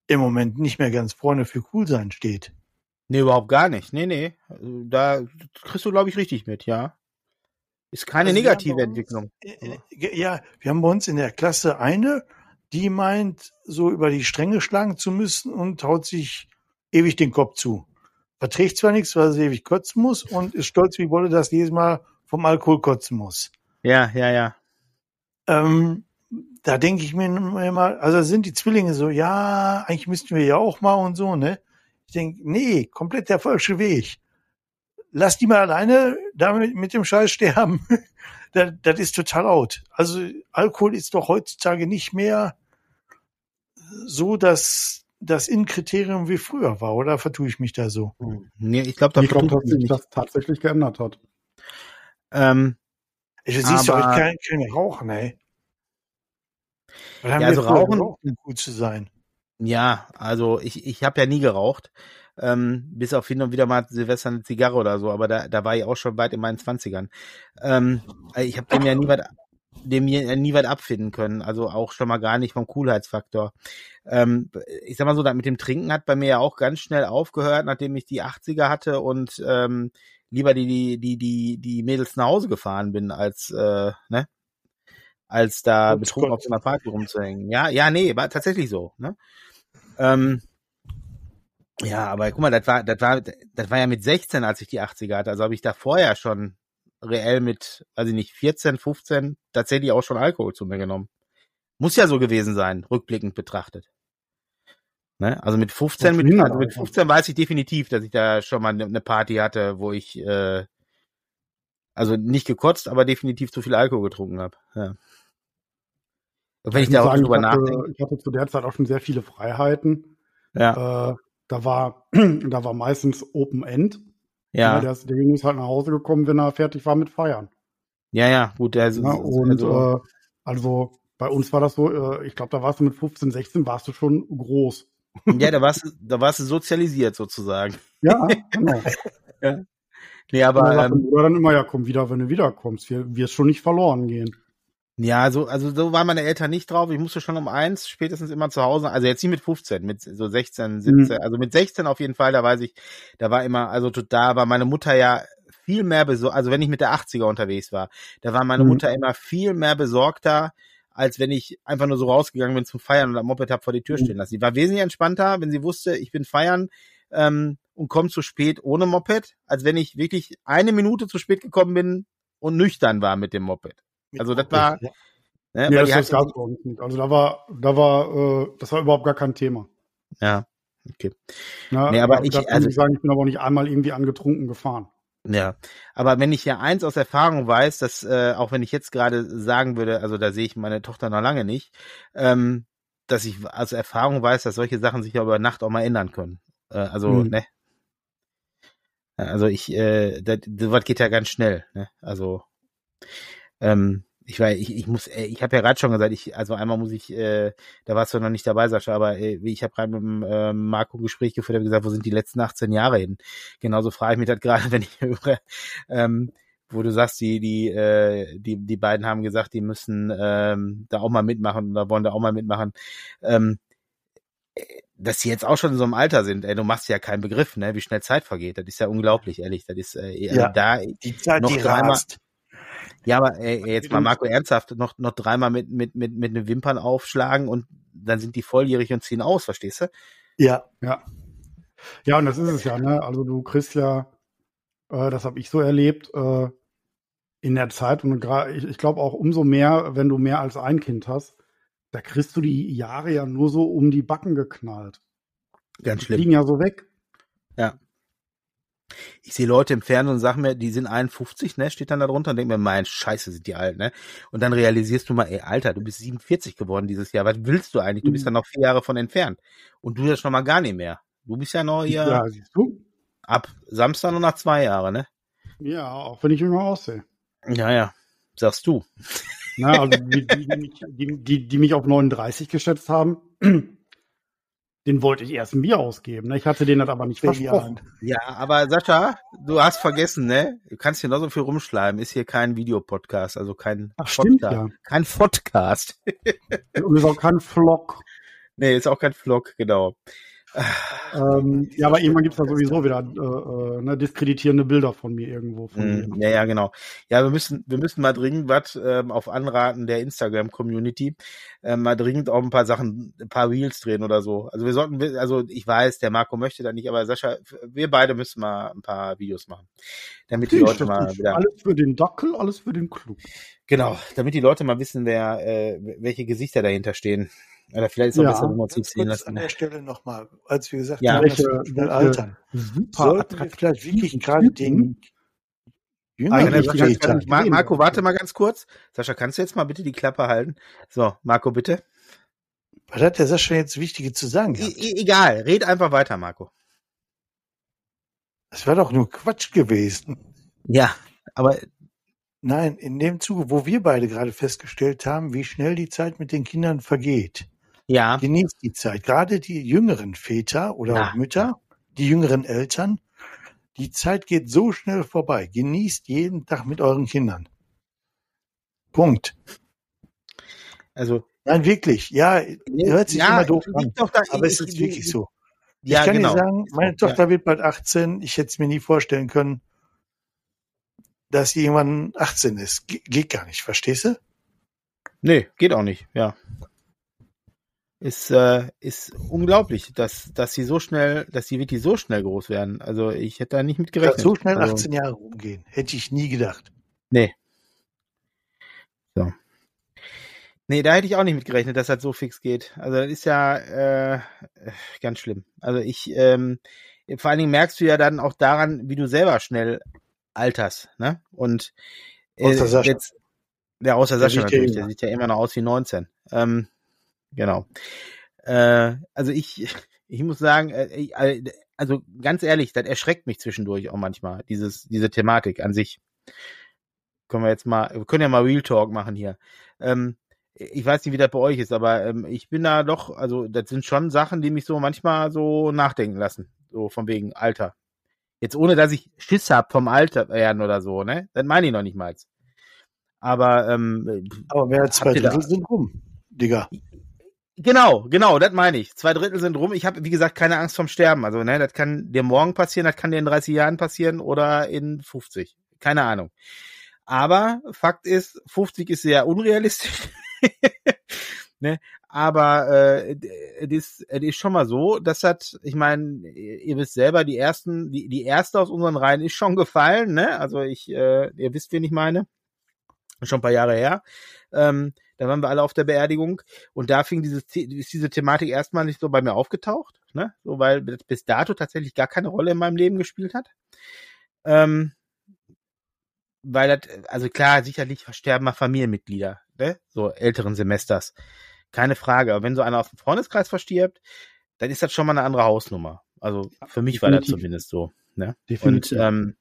im Moment nicht mehr ganz vorne für cool sein steht. Nee, überhaupt gar nicht. Nee, nee. Also Da kriegst du, glaube ich, richtig mit, ja. Ist keine Also negative uns- Entwicklung. Äh, äh, Ja, wir haben bei uns in der Klasse eine, die meint, so über die Stränge schlagen zu müssen und haut sich ewig den Kopf zu. Verträgt zwar nichts, weil sie ewig kotzen muss und ist stolz wie Wolle, dass sie jedes Mal vom Alkohol kotzen muss. Ja, ja, ja. Ähm, da denke ich mir immer, also sind die Zwillinge so, ja, eigentlich müssten wir ja auch mal und so, ne? Ich denke, nee, komplett der falsche Weg. Lass die mal alleine damit mit dem Scheiß sterben. [laughs] das, das ist total out. Also Alkohol ist doch heutzutage nicht mehr so, dass das Innenkriterium wie früher war, oder vertue ich mich da so? Nee, ich glaube, da ich vertut dass sich das tatsächlich geändert hat. Ähm, Ich siehst du Aber- heute kein, kein Rauchen, ey. Was haben Ja, also Rauchen- geraucht, um gut zu sein. ja, also ich, ich habe ja nie geraucht. Ähm, bis auf hin und wieder mal Silvester eine Zigarre oder so, aber da, da war ich auch schon weit in meinen Zwanzigern. Ähm, ich habe dem ja nie was dem nie weit abfinden können. Also auch schon mal gar nicht vom Coolheitsfaktor. Ähm, ich sag mal so, mit dem Trinken hat bei mir ja auch ganz schnell aufgehört, nachdem ich die 80er hatte und ähm, lieber die, die, die, die, die Mädels nach Hause gefahren bin, als, äh, ne? Als da Oh betrunken Gott. auf so einer Party rumzuhängen. Ja, ja, nee, war tatsächlich so, ne? Ähm, ja, aber guck mal, das war, das war, das war ja mit 16, als ich die 80er hatte. Also habe ich da vorher schon reell mit, ich nicht, 14, 15 tatsächlich auch schon Alkohol zu mir genommen. Muss ja so gewesen sein, rückblickend betrachtet. Ne? Also mit 15, mit, also mit Alter. 15 weiß ich definitiv, dass ich da schon mal eine Party hatte, wo ich äh, also nicht gekotzt, aber definitiv zu viel Alkohol getrunken habe. Ja. Und wenn ich, muss da auch sagen, ich hatte, nachdenke. ich hatte zu der Zeit auch schon sehr viele Freiheiten. Ja, Äh, da war, [clears throat] da war meistens Open End. ja, Der, ist- der Junge ist halt nach Hause gekommen, wenn er fertig war mit Feiern. ja, ja, gut. Der, Ja, und also, äh, also bei uns war das so, äh, ich glaube, da warst du mit 15, 16, warst du schon groß. [laughs] ja, da warst, du- da warst du sozialisiert sozusagen. Ja, genau. [laughs] Nee, Aber sagt ähm, dann immer, ja, komm wieder, wenn du wiederkommst. Wir wirst schon nicht verloren gehen. Ja, so, also so waren meine Eltern nicht drauf. Ich musste schon um eins spätestens immer zu Hause, also jetzt nicht mit 15, mit so 16, 17, also mit 16 auf jeden Fall, da weiß ich, da war immer, also da war meine Mutter ja viel mehr besorgt, also wenn ich mit der 80er unterwegs war, da war meine Mhm. Mutter immer viel mehr besorgter, als wenn ich einfach nur so rausgegangen bin zum Feiern und das Moped hab vor die Tür Mhm. stehen lassen. Sie war wesentlich entspannter, wenn sie wusste, ich bin feiern ähm, und komme zu spät ohne Moped, als wenn ich wirklich eine Minute zu spät gekommen bin und nüchtern war mit dem Moped. Also das war, Ja. ne, weil das, das gab's bei uns nicht. Also da war, da war, äh, das war überhaupt gar kein Thema. Ja, okay. Ne? Nee, aber ich- also- ich sagen, ich bin aber auch nicht einmal irgendwie angetrunken gefahren. Ja, aber wenn ich ja eins aus Erfahrung weiß, dass äh, auch wenn ich jetzt gerade sagen würde, also da sehe ich meine Tochter noch lange nicht, ähm, dass ich aus Erfahrung weiß, dass solche Sachen sich ja über Nacht auch mal ändern können. Äh, also Mhm. ne, also ich, äh, das, das geht ja ganz schnell. Ne? Also ähm, ich weiß, ich, ich muss, äh, ich habe ja gerade schon gesagt, ich, also einmal muss ich, äh, da warst du noch nicht dabei, Sascha, aber äh, ich habe gerade mit dem äh, Marco ein Gespräch geführt, habe gesagt, wo sind die letzten 18 Jahre hin? Genauso frage ich mich das gerade, [laughs] wenn ich höre, ähm, wo du sagst, die, die, äh, die, die beiden haben gesagt, die müssen ähm, da auch mal mitmachen oder wollen da auch mal mitmachen. Ähm, äh, dass die jetzt auch schon in so einem Alter sind, ey, du machst ja keinen Begriff, ne, wie schnell Zeit vergeht. Das ist ja unglaublich, ehrlich. Das ist äh, Ja. da, Die Zeit, Noch die dreimal- rast. Ja, aber ey, jetzt mal Marco ernsthaft, noch, noch dreimal mit, mit, mit, mit den Wimpern aufschlagen und dann sind die volljährig und ziehen aus, verstehst du? Ja, Ja. Ja, und das ist es ja, ne? Also du kriegst ja, äh, das habe ich so erlebt, äh, in der Zeit und gerade, ich, ich glaube auch umso mehr, wenn du mehr als ein Kind hast, da kriegst du die Jahre ja nur so um die Backen geknallt. Ganz Die schlimm. fliegen ja so weg. Ich sehe Leute im Fernsehen und sag mir, die sind 51, ne, steht dann da drunter und denk mir, mein Scheiße, sind die alt, ne? Und dann realisierst du mal, ey, Alter, du bist 47 geworden dieses Jahr. Was willst du eigentlich? Du bist Mhm. dann noch vier Jahre von entfernt. Und du ja schon mal gar nicht mehr. Du bist ja noch hier Ja, siehst du? ab Samstag nur nach zwei Jahre, ne? Ja, auch wenn ich jünger aussehe. Ja, ja. Sagst du. Na, also die, die, die, die, die mich auf 39 geschätzt haben, den wollte ich erst ein Bier ausgeben. Ne? Ich hatte den das aber nicht versprochen. Ja, aber Sascha, du hast vergessen, ne? Du kannst hier noch so viel rumschleimen. Ist hier kein Videopodcast, also kein Ach, stimmt Podcast. ja. Kein Podcast. Und ist auch kein Vlog. nee, ist auch kein Vlog, genau. Ähm, ja, aber irgendwann gibt's da sowieso wieder äh, äh, ne, diskreditierende Bilder von mir irgendwo. Von Mm, mir. Ja, ja, genau. Ja, wir müssen, wir müssen mal dringend was ähm, auf Anraten der Instagram-Community äh, mal dringend auch ein paar Sachen, ein paar Reels drehen oder so. Also wir sollten, also ich weiß, der Marco möchte da nicht, aber Sascha, wir beide müssen mal ein paar Videos machen, damit die Leute mal wieder, alles für den Dackel, alles für den Klug. genau, damit die Leute mal wissen, wer, äh, welche Gesichter dahinter stehen. Oder vielleicht ist es auch Ja. besser, wenn wir uns sehen kurz lassen. an der Stelle nochmal, als wir gesagt Ja. haben, dass Welche- wir schnell altern. Super Sollten wir vielleicht wirklich gerade den jüngeren Eigentlich Sascha, die ganze Vätern, Zeit- Ma Marco, warte mal ganz kurz. Sascha, kannst du jetzt mal bitte die Klappe halten? So, Marco, bitte. was hat der Sascha jetzt Wichtige zu sagen? I egal, red einfach weiter, Marco. Das war doch nur Quatsch gewesen. Ja, aber Nein, in dem Zuge, wo wir beide gerade festgestellt haben, wie schnell die Zeit mit den Kindern vergeht. Ja, Genießt die Zeit. Gerade die jüngeren Väter oder Ja. auch Mütter, die jüngeren Eltern, die Zeit geht so schnell vorbei. Genießt jeden Tag mit euren Kindern. Punkt. Also, Nein, wirklich. Ja, hört sich immer doof an. da, Aber es ich- ist wirklich so. Ja, ich kann genau. dir sagen, meine Ja. Tochter wird bald 18. Ich hätte es mir nie vorstellen können, dass irgendwann 18 ist. Ge geht gar nicht, verstehst du? Nee, geht auch nicht, ja. Ist, äh, ist unglaublich, dass, dass sie so schnell, dass die wirklich so schnell groß werden. Also ich hätte da nicht mit Dass gerechnet. so schnell also, 18 Jahre rumgehen. Hätte ich nie gedacht. Nee. So. Nee, da hätte ich auch nicht mit gerechnet, dass das so fix geht. Also das ist ja äh, ganz schlimm. Also ich, ähm, vor allen Dingen merkst du ja dann auch daran, wie du selber schnell alterst, ne? Und äh, Außer Sascha. jetzt, ja, außer Sascha natürlich, der sieht ja immer noch aus wie 19. Ähm, genau. Äh, also ich, [laughs] ich muss sagen, äh, äh, also ganz ehrlich, das erschreckt mich zwischendurch auch manchmal, dieses, diese Thematik an sich. Können wir jetzt mal, wir können ja mal Real Talk machen hier. Ähm, ich weiß nicht, wie das bei euch ist, aber ähm, ich bin da doch, also das sind schon Sachen, die mich so manchmal so nachdenken lassen. So von wegen Alter. Jetzt ohne, dass ich Schiss hab vom Alter werden oder so, ne? Das meine ich noch nicht mal. Aber ähm, Aber mehr als zwei Drittel sind rum, Digga. Genau, genau, das meine ich. Zwei Drittel sind rum. Ich habe, wie gesagt, keine Angst vom Sterben. Also, ne, das kann dir morgen passieren, das kann dir in 30 Jahren passieren oder in 50. Keine Ahnung. Aber Fakt ist, 50 ist sehr unrealistisch. [laughs] ne? Aber äh, ist, es ist schon mal so, das, ich meine, ihr wisst selber, die ersten, die, die erste aus unseren Reihen ist schon gefallen, ne? Also ich, äh, ihr wisst, wen ich meine. Schon ein paar Jahre her. Ähm, da waren wir alle auf der Beerdigung und da fing dieses, ist diese Thematik erstmal nicht so bei mir aufgetaucht, ne? So, weil das bis dato tatsächlich gar keine Rolle in meinem Leben gespielt hat. Ähm, weil das, also klar, sicherlich versterben mal Familienmitglieder, ne? So älteren Semesters. Keine Frage. Aber wenn so einer aus dem Freundeskreis verstirbt, dann ist das schon mal eine andere Hausnummer. Also für mich war das zumindest so, ne? Und Definitiv. ähm,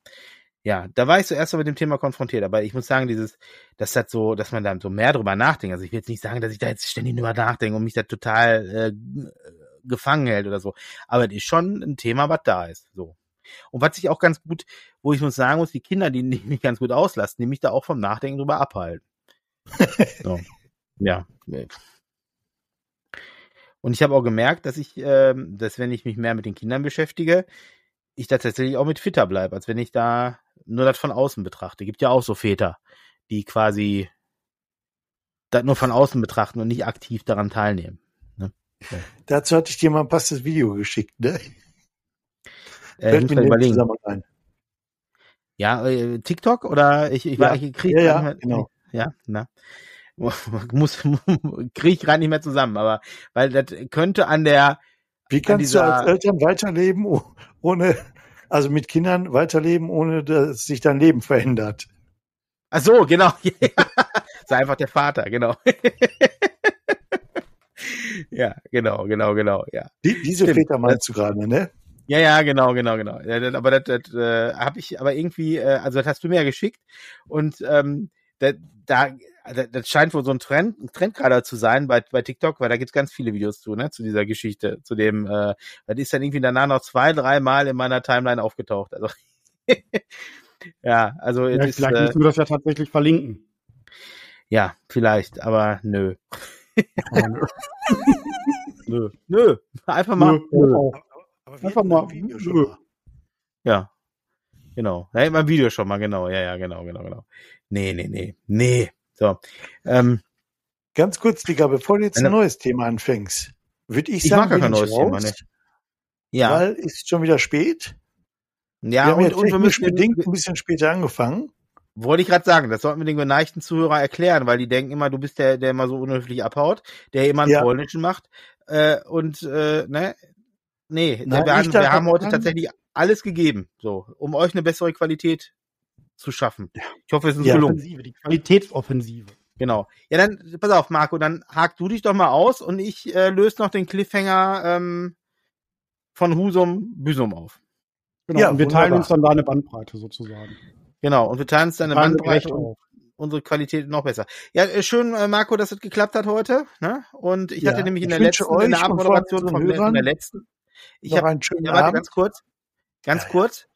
ja, da war ich zuerst so mit dem Thema konfrontiert, aber ich muss sagen, dieses, dass das so, dass man da so mehr drüber nachdenkt. Also ich will jetzt nicht sagen, dass ich da jetzt ständig drüber nachdenke und mich da total äh, gefangen hält oder so. Aber es ist schon ein Thema, was da ist. So. Und was ich auch ganz gut, wo ich muss sagen muss, die Kinder, die mich ganz gut auslassen, die mich da auch vom Nachdenken drüber abhalten. [laughs] So. Ja. Und ich habe auch gemerkt, dass ich, ähm, dass wenn ich mich mehr mit den Kindern beschäftige, ich da tatsächlich auch mit fitter bleibe, als wenn ich da nur das von außen betrachte. Gibt ja auch so Väter, die quasi das nur von außen betrachten und nicht aktiv daran teilnehmen. Dazu hatte ich dir mal ein passendes Video geschickt, ne? Äh, Fällt mir überlegen. Zusammenhang ein. Ja, äh, TikTok oder ich, ich Ja. war, ich krieg Ja, ja, grad nicht mehr, genau. Ja, na. [laughs] Muss, [laughs] krieg ich gerade nicht mehr zusammen, aber weil das könnte an der, Wie kannst dieser- du als Eltern weiterleben, oh- ohne, also mit Kindern weiterleben, ohne dass sich dein Leben verändert? ach so, genau, [laughs] sei einfach der Vater, genau. [laughs] ja, genau, genau, genau, ja. Die, diese Stimmt. Väter meinst du gerade, ne? Ja, ja, genau, genau, genau. Aber das, das äh, habe ich aber irgendwie, äh, also das hast du mir ja geschickt und ähm, da, da das scheint wohl so ein Trend, ein Trend gerade zu sein bei, bei TikTok, weil da gibt's ganz viele Videos zu, ne, zu dieser Geschichte, zu dem, äh, das ist dann irgendwie danach noch zwei, drei Mal in meiner Timeline aufgetaucht. Also [laughs] ja, also Ja, es ist, vielleicht äh, müssen wir das ja tatsächlich verlinken. ja, vielleicht, aber nö. [laughs] Nö. Nö. Einfach mal. Nö, auch. Aber Einfach mal- Video schon nö. mal. Ja. Genau. Da hätten wir ein Video schon mal, genau. Ja, ja, genau, genau, genau. Nee, nee, nee. Nee. So. Ähm, Ganz kurz, Digga, bevor du jetzt ein neues Thema anfängst, würde ich Ich sagen, mag gar kein ich neues Thema, raus, ne. ja. weil ist schon wieder spät. ja, wir haben und, und wir müssen, bedingt ein bisschen später angefangen. wollte ich gerade sagen, das sollten wir den geneigten Zuhörer erklären, weil die denken immer, du bist der, der immer so unhöflich abhaut, der immer einen Ja. polnischen macht. Äh, und äh, ne, nee, Nein, wir, haben, ich wir haben heute tatsächlich alles gegeben, so, um euch eine bessere Qualität zu schaffen. Ich hoffe, es ist Ja. gelungen. Offensive, die Qualitätsoffensive. Genau. Ja, dann, pass auf, Marco, dann hak du dich doch mal aus und ich äh, löse noch den Cliffhanger ähm, von Husum Büsum auf. Genau, Ja, und wir teilen wunderbar. uns dann da eine Bandbreite sozusagen. Genau. Und wir teilen uns dann eine Teilen Bandbreite auf. unsere Qualität noch besser. Ja, äh, schön, äh, Marco, dass es geklappt hat heute. Ne? Und ich Ja, hatte nämlich in der letzten, in der Abmoderation von, unseren von der Hörern letzten, ich habe einen schönen Ja, warte, Abend. ganz kurz. Ganz Ja, ja. kurz.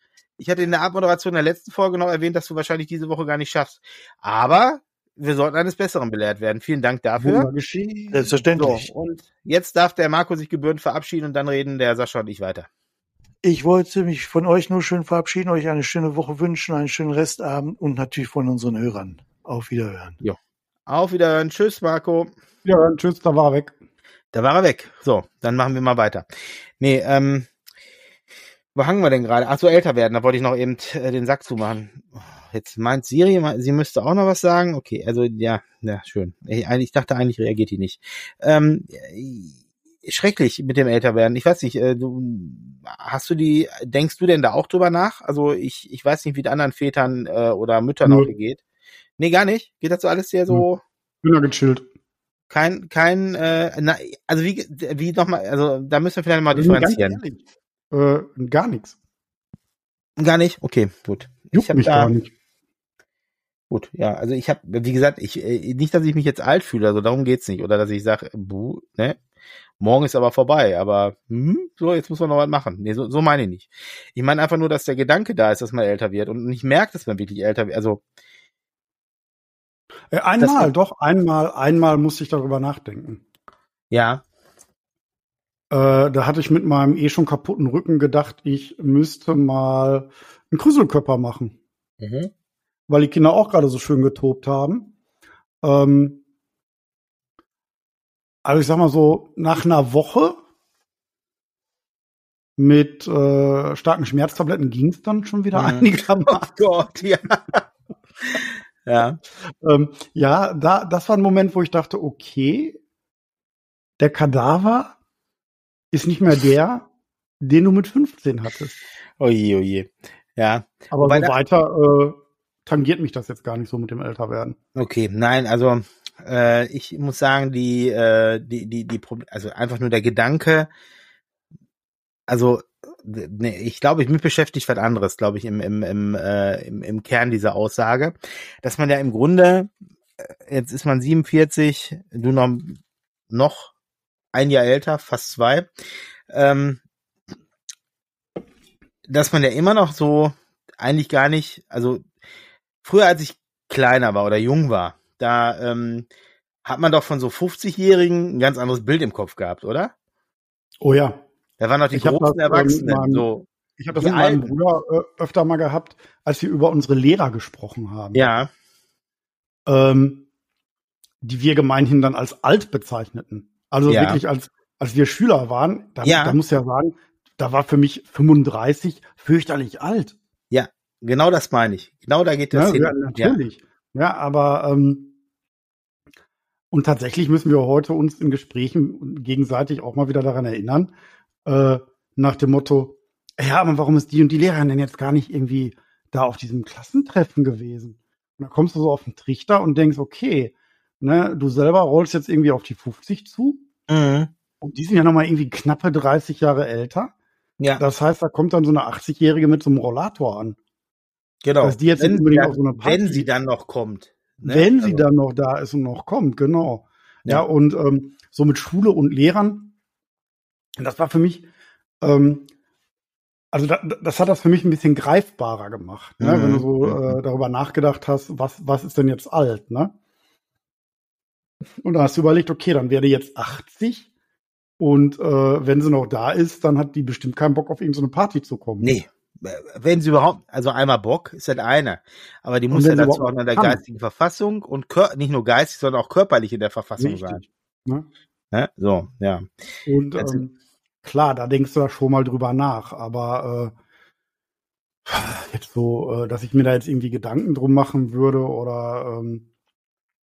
Ich hatte in der Abmoderation der letzten Folge noch erwähnt, dass du wahrscheinlich diese Woche gar nicht schaffst. Aber wir sollten eines Besseren belehrt werden. Vielen Dank dafür. Selbstverständlich. So, und jetzt darf der Marco sich gebührend verabschieden und dann reden der Sascha und ich weiter. Ich wollte mich von euch nur schön verabschieden, euch eine schöne Woche wünschen, einen schönen Restabend und natürlich von unseren Hörern. Auf Wiederhören. Auf Wiederhören. Tschüss, Marco. Ja, tschüss, da war er weg. Da war er weg. So, dann machen wir mal weiter. Nee, ähm, wo hangen wir denn gerade? Ach so, älter werden. Da wollte ich noch eben äh, den Sack zumachen. Jetzt meint Siri, sie müsste auch noch was sagen. Okay, also ja, ja, schön. Ich, ich dachte eigentlich reagiert die nicht. Ähm, schrecklich mit dem Älterwerden. Ich weiß nicht, äh, du hast du die, denkst du denn da auch drüber nach? Also ich, ich weiß nicht, wie die anderen Vätern äh, oder Müttern Nö. auch geht. Nee, gar nicht. Geht das so alles sehr so? Bin da gechillt. Kein, kein, äh, na, also wie, wie nochmal, also da müssen wir vielleicht mal Also differenzieren. Äh, gar nichts. Gar nicht? Okay, gut. Juckt hab mich da- gar nicht. Gut, ja, also ich habe, wie gesagt, ich äh, nicht, dass ich mich jetzt alt fühle, also darum geht's nicht, oder dass ich sage, buh, ne, morgen ist aber vorbei, aber hm, so jetzt muss man noch was machen. Nee, so, so meine ich nicht. Ich meine einfach nur, dass der Gedanke da ist, dass man älter wird und nicht merkt, dass man wirklich älter wird. Also Äh, einmal, Das- doch, einmal, einmal musste ich darüber nachdenken. ja, Äh, da hatte ich mit meinem eh schon kaputten Rücken gedacht, ich müsste mal einen Krüselkörper machen, mhm. weil die Kinder auch gerade so schön getobt haben. Ähm, also ich sag mal so, nach einer Woche mit äh, starken Schmerztabletten ging es dann schon wieder Mhm. [laughs] einigermaßen. Gott, ja. ja, Ähm, ja, da, das war ein Moment, wo ich dachte, okay, der Kadaver ist nicht mehr der, den du mit 15 hattest. oje, oje. Ja, Aber Wobei so weiter äh, tangiert mich das jetzt gar nicht so mit dem Älterwerden. Okay, nein, also äh, ich muss sagen, die, äh, die, die, die, also einfach nur der Gedanke, also nee, ich glaube, ich mich beschäftigt was anderes, glaube ich, im, im, im, äh, im, im Kern dieser Aussage, dass man ja im Grunde, äh, jetzt ist man 47, du noch, noch ein Jahr älter, fast zwei, ähm, dass man ja immer noch so eigentlich gar nicht, also früher als ich kleiner war oder jung war, da ähm, hat man doch von so 50-Jährigen ein ganz anderes Bild im Kopf gehabt, oder? Oh ja. Da waren doch die Ich großen das, ähm, Erwachsenen, meinem- so. Ich habe das mit meinem. Bruder äh, öfter mal gehabt, als wir über unsere Lehrer gesprochen haben. Ja, Ähm, die wir gemeinhin dann als alt bezeichneten. Also Ja. wirklich als, als wir Schüler waren, da, Ja. da muss ja sagen, da war für mich 35 fürchterlich alt. genau das meine ich. Genau da geht das Ne? hin. Ja, natürlich. Ja, aber ähm, und tatsächlich müssen wir heute uns in Gesprächen gegenseitig auch mal wieder daran erinnern, äh, nach dem Motto, ja, aber warum ist die und die Lehrerin denn jetzt gar nicht irgendwie da auf diesem Klassentreffen gewesen? Und dann kommst du so auf den Trichter und denkst, okay, ne, du selber rollst jetzt irgendwie auf die 50 zu. Mhm. und die sind ja nochmal irgendwie knappe 30 Jahre älter. ja, Das heißt, da kommt dann so eine 80-Jährige mit so einem Rollator an. genau. dass die jetzt wenn, sie unbedingt dann, auf so eine Party- wenn sie dann noch kommt. ne? Wenn sie Also, dann noch da ist und noch kommt, genau. Ja, Ja. und ähm, so mit Schule und Lehrern, das war für mich, ähm, also da, das hat das für mich ein bisschen greifbarer gemacht, ne? Mhm. wenn du so Mhm. äh, darüber nachgedacht hast, was, was ist denn jetzt alt, ne? Und da hast du überlegt, okay, dann werde jetzt 80 und äh, wenn sie noch da ist, dann hat die bestimmt keinen Bock auf irgendeine Party zu kommen. Nee. Wenn sie überhaupt, also einmal Bock, ist das eine. Aber die muss ja dazu auch in der kann. geistigen Verfassung und nicht nur geistig, sondern auch körperlich in der Verfassung sein. Richtig. Ne? Ne? So, ja. Und Also- ähm, klar, da denkst du da schon mal drüber nach, aber äh, jetzt so, äh, dass ich mir da jetzt irgendwie Gedanken drum machen würde oder ähm,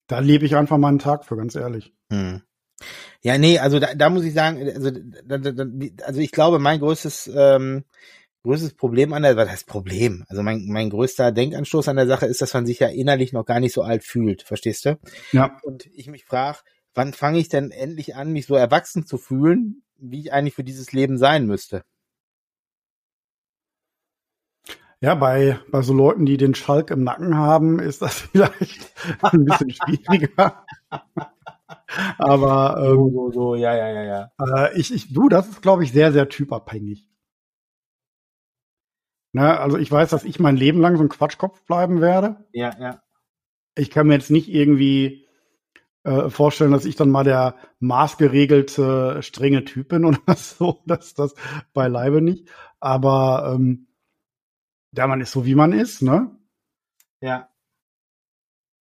da lebe ich einfach mal einen Tag für, ganz ehrlich. Hm. Ja, nee, also da, da muss ich sagen, also, da, da, da, also ich glaube, mein größtes, ähm, größtes Problem an der, was heißt Problem? Also mein, mein größter Denkanstoß an der Sache ist, dass man sich ja innerlich noch gar nicht so alt fühlt, verstehst du? Ja, Und ich mich frage, wann fange ich denn endlich an, mich so erwachsen zu fühlen, wie ich eigentlich für dieses Leben sein müsste? Ja, bei bei so Leuten, die den Schalk im Nacken haben, ist das [laughs] vielleicht ein bisschen schwieriger. aber ähm, so, so, ja, ja, ja, ja. Äh, ich, ich, du, das ist, glaube ich, sehr, sehr typabhängig. Ne, also ich weiß, dass ich mein Leben lang so ein Quatschkopf bleiben werde. Ja, ja. ich kann mir jetzt nicht irgendwie äh, vorstellen, dass ich dann mal der maßgeregelte, strenge Typ bin [laughs] oder so. Das ist das beileibe nicht. Aber ähm, der Mann ist so, wie man ist, ne? Ja.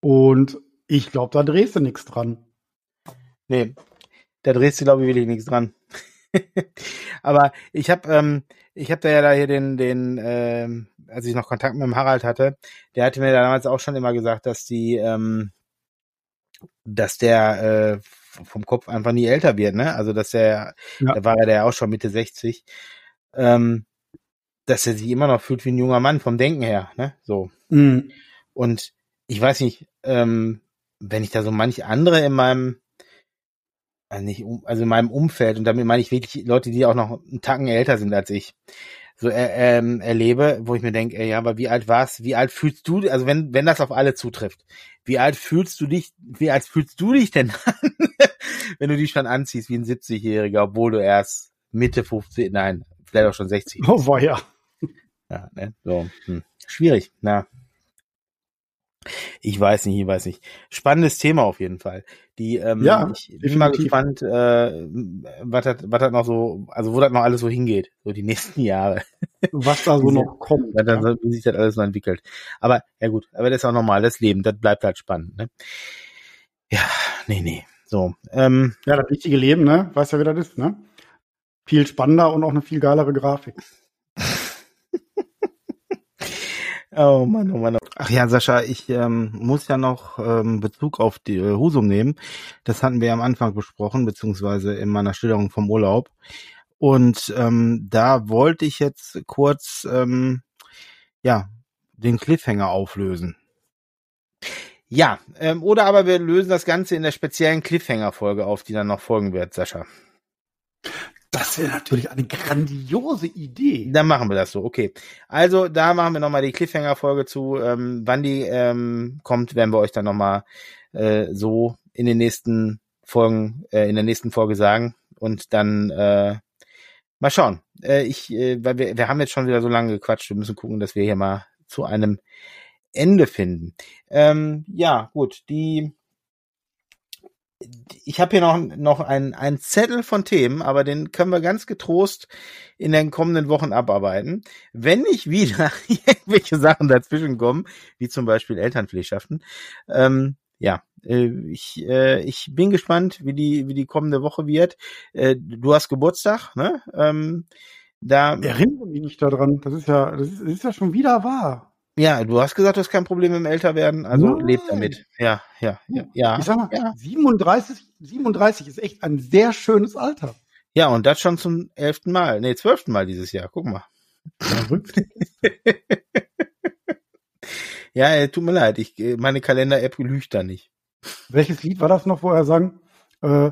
Und ich glaube, da drehst du nichts dran. Nee, da drehst du, glaube ich, wirklich nichts dran. [laughs] Aber ich habe ähm, ich habe da ja da hier den, den, ähm, als ich noch Kontakt mit dem Harald hatte, der hatte mir damals auch schon immer gesagt, dass die, ähm, dass der äh, vom Kopf einfach nie älter wird, ne? Also dass der, ja. da war er ja auch schon Mitte 60, ähm, dass er sich immer noch fühlt wie ein junger Mann vom Denken her, ne? So. Mhm. Und ich weiß nicht, ähm, wenn ich da so manch andere in meinem also nicht, also in meinem Umfeld, und damit meine ich wirklich Leute, die auch noch einen Tacken älter sind als ich, so äh, ähm, erlebe, wo ich mir denke, ey, ja, aber wie alt warst, wie alt fühlst du, also wenn, wenn das auf alle zutrifft, wie alt fühlst du dich, wie alt fühlst du dich denn [laughs] an, wenn du dich schon anziehst wie ein 70-Jähriger, obwohl du erst Mitte 50, nein, vielleicht auch schon 60. Oh, war ja. Ja, ne, so, hm. schwierig, na. Ich weiß nicht, ich weiß nicht. Spannendes Thema auf jeden Fall. Die, ähm, ja, ich bin definitiv. mal gespannt, äh, was das, was das noch so, also wo das noch alles so hingeht, so die [laughs] nächsten Jahre. Was da so noch kommt. Ja. Wie sich das alles so entwickelt. Aber, ja gut, aber das ist auch normal, das Leben, das bleibt halt spannend, ne? Ja, nee, nee. So. Ähm, ja, das richtige Leben, ne? Weißt ja, wie das ist, ne? Viel spannender und auch eine viel geilere Grafik. Oh Mann, oh Mann. Ach ja, Sascha, ich ähm, muss ja noch ähm, Bezug auf die äh, Husum nehmen. Das hatten wir am Anfang besprochen, beziehungsweise in meiner Schilderung vom Urlaub. Und ähm, da wollte ich jetzt kurz ähm, ja den Cliffhanger auflösen. Ja, ähm, oder aber wir lösen das Ganze in der speziellen Cliffhanger-Folge auf, die dann noch folgen wird, Sascha. Das wäre natürlich eine grandiose Idee. Dann machen wir das so, okay. Also da machen wir nochmal die Cliffhanger-Folge zu. Ähm, wann die ähm, kommt, werden wir euch dann nochmal äh, so in den nächsten Folgen, äh, in der nächsten Folge sagen. Und dann äh, mal schauen. Äh, ich, äh, weil wir, wir haben jetzt schon wieder so lange gequatscht. Wir müssen gucken, dass wir hier mal zu einem Ende finden. Ähm, ja, gut, die ich habe hier noch, noch einen, einen Zettel von Themen, aber den können wir ganz getrost in den kommenden Wochen abarbeiten. Wenn nicht wieder [laughs] irgendwelche Sachen dazwischen kommen, wie zum Beispiel Elternpflegschaften, ähm, ja, äh, ich, äh, ich bin gespannt, wie die, wie die kommende Woche wird. Äh, du hast Geburtstag, ne? Ähm, da erinnere mich nicht daran. Das ist ja, das ist, das ist ja schon wieder wahr. Ja, du hast gesagt, du hast kein Problem dem Älterwerden, also Nein. lebt damit. Ja, ja, ja, ja. Ich sag mal, ja. 37, 37 ist echt ein sehr schönes Alter. Ja, und das schon zum elften Mal, nee, zwölften Mal dieses Jahr. Guck mal. ja, [laughs] tut mir leid, ich, meine Kalender-App lügt da nicht. Welches Lied war das noch, wo er sang? Äh,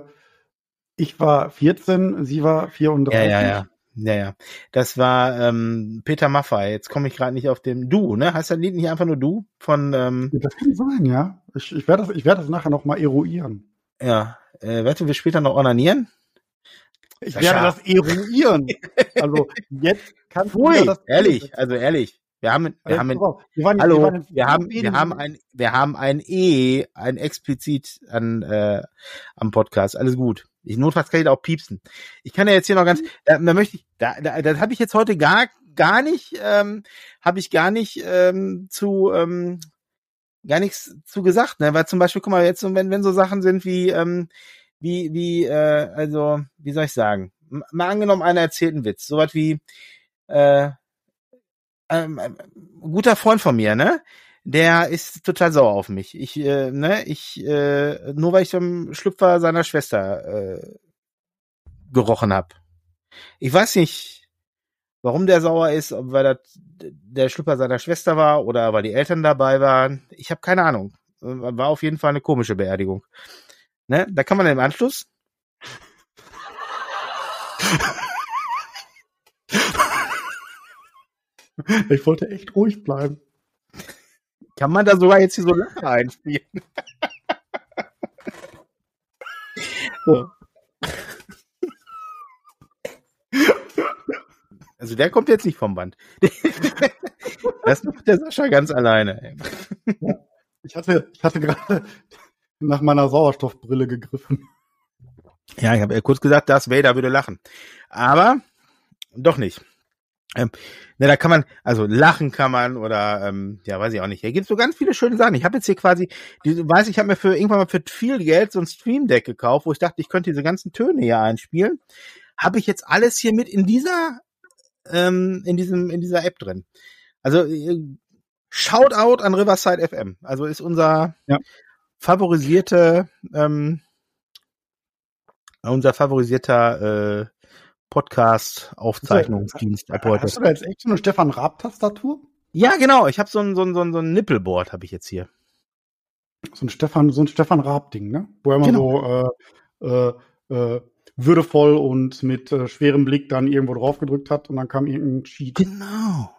ich war 14, sie war 34. Ja, ja, ja. Ja, ja. Das war ähm, Peter Maffay. Jetzt komme ich gerade nicht auf dem Du, ne? Heißt das Lied nicht einfach nur Du? Von ähm, Das kann sein, ja. Ich, ich werde das, ich werde das nachher noch mal eruieren. Ja. Äh, du, wir später noch onanieren? Ich werde das eruieren. also jetzt kannst Ui, du das ehrlich, also ehrlich. Wir haben, wir haben, wir waren, hallo, wir, waren wir haben, wir haben ein, wir haben ein E, ein explizit an, äh, am Podcast. Alles gut. Ich notfalls kann ich da auch piepsen. Ich kann ja jetzt hier noch ganz, da, da möchte ich, da, da, das habe ich jetzt heute gar, gar nicht, ähm, habe ich gar nicht ähm, zu, ähm, gar nichts zu gesagt, ne? Weil zum Beispiel, guck mal, jetzt, wenn, wenn so Sachen sind wie, ähm, wie, wie, äh, also, wie soll ich sagen? Mal angenommen, einer erzählt einen Witz, sowas wie, äh, ähm, ein guter Freund von mir, ne? Der ist total sauer auf mich. Ich, äh, ne, ich, äh, nur weil ich zum Schlüpfer seiner Schwester äh, gerochen habe. Ich weiß nicht, warum der sauer ist, ob weil das der Schlüpfer seiner Schwester war oder weil die Eltern dabei waren. Ich habe keine Ahnung. War auf jeden Fall eine komische Beerdigung. Ne? Da kann man im Anschluss. [laughs] Ich wollte echt ruhig bleiben. Kann man da sogar jetzt hier so Lacher einspielen? so. [laughs] Also der kommt jetzt nicht vom Band. [laughs] das macht der Sascha ganz alleine. Ich ich hatte, ich hatte gerade nach meiner Sauerstoffbrille gegriffen. Ja, ich habe kurz gesagt, dass Vader würde lachen. Aber doch nicht. Ähm, ne, da kann man, also lachen kann man oder ähm, ja, weiß ich auch nicht. Hier gibt so ganz viele schöne Sachen. Ich habe jetzt hier quasi, die, weiß ich, habe mir für irgendwann mal für viel Geld so ein Stream Deck gekauft, wo ich dachte, ich könnte diese ganzen Töne hier einspielen. Habe ich jetzt alles hier mit in dieser ähm, in diesem in dieser App drin. Also äh, Shoutout an Riverside FM. Also ist unser Ja. favorisierte ähm, unser favorisierter äh, Podcast-Aufzeichnungsdienst ab heute. Hast du da jetzt echt so eine Stefan Raab-Tastatur? Ja, genau. Ich habe so ein, so ein, so ein, so ein Nippelboard habe ich jetzt hier. So ein Stefan, so ein Stefan Raab-Ding, ne? Wo er immer Genau. so äh, äh, äh, würdevoll und mit äh, schwerem Blick dann irgendwo drauf gedrückt hat und dann kam irgendein Cheat. Genau.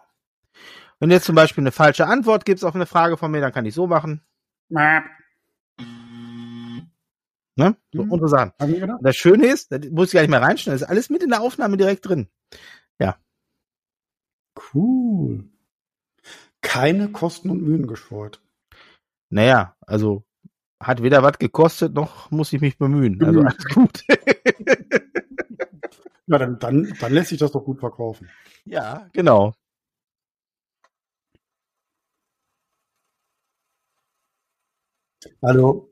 Wenn du jetzt zum Beispiel eine falsche Antwort gibst auf eine Frage von mir, dann kann ich so machen. Ne? So Mhm. unsere Sachen. Haben wir gedacht? Und das Schöne ist, das muss ich gar nicht mehr reinschneiden, das ist alles mit in der Aufnahme direkt drin. Cool. Keine Kosten und Mühen gescheut. Naja, also hat weder was gekostet, noch muss ich mich bemühen. Also alles gut. [laughs] Ja, dann, dann, dann lässt sich das doch gut verkaufen. ja, genau. Also,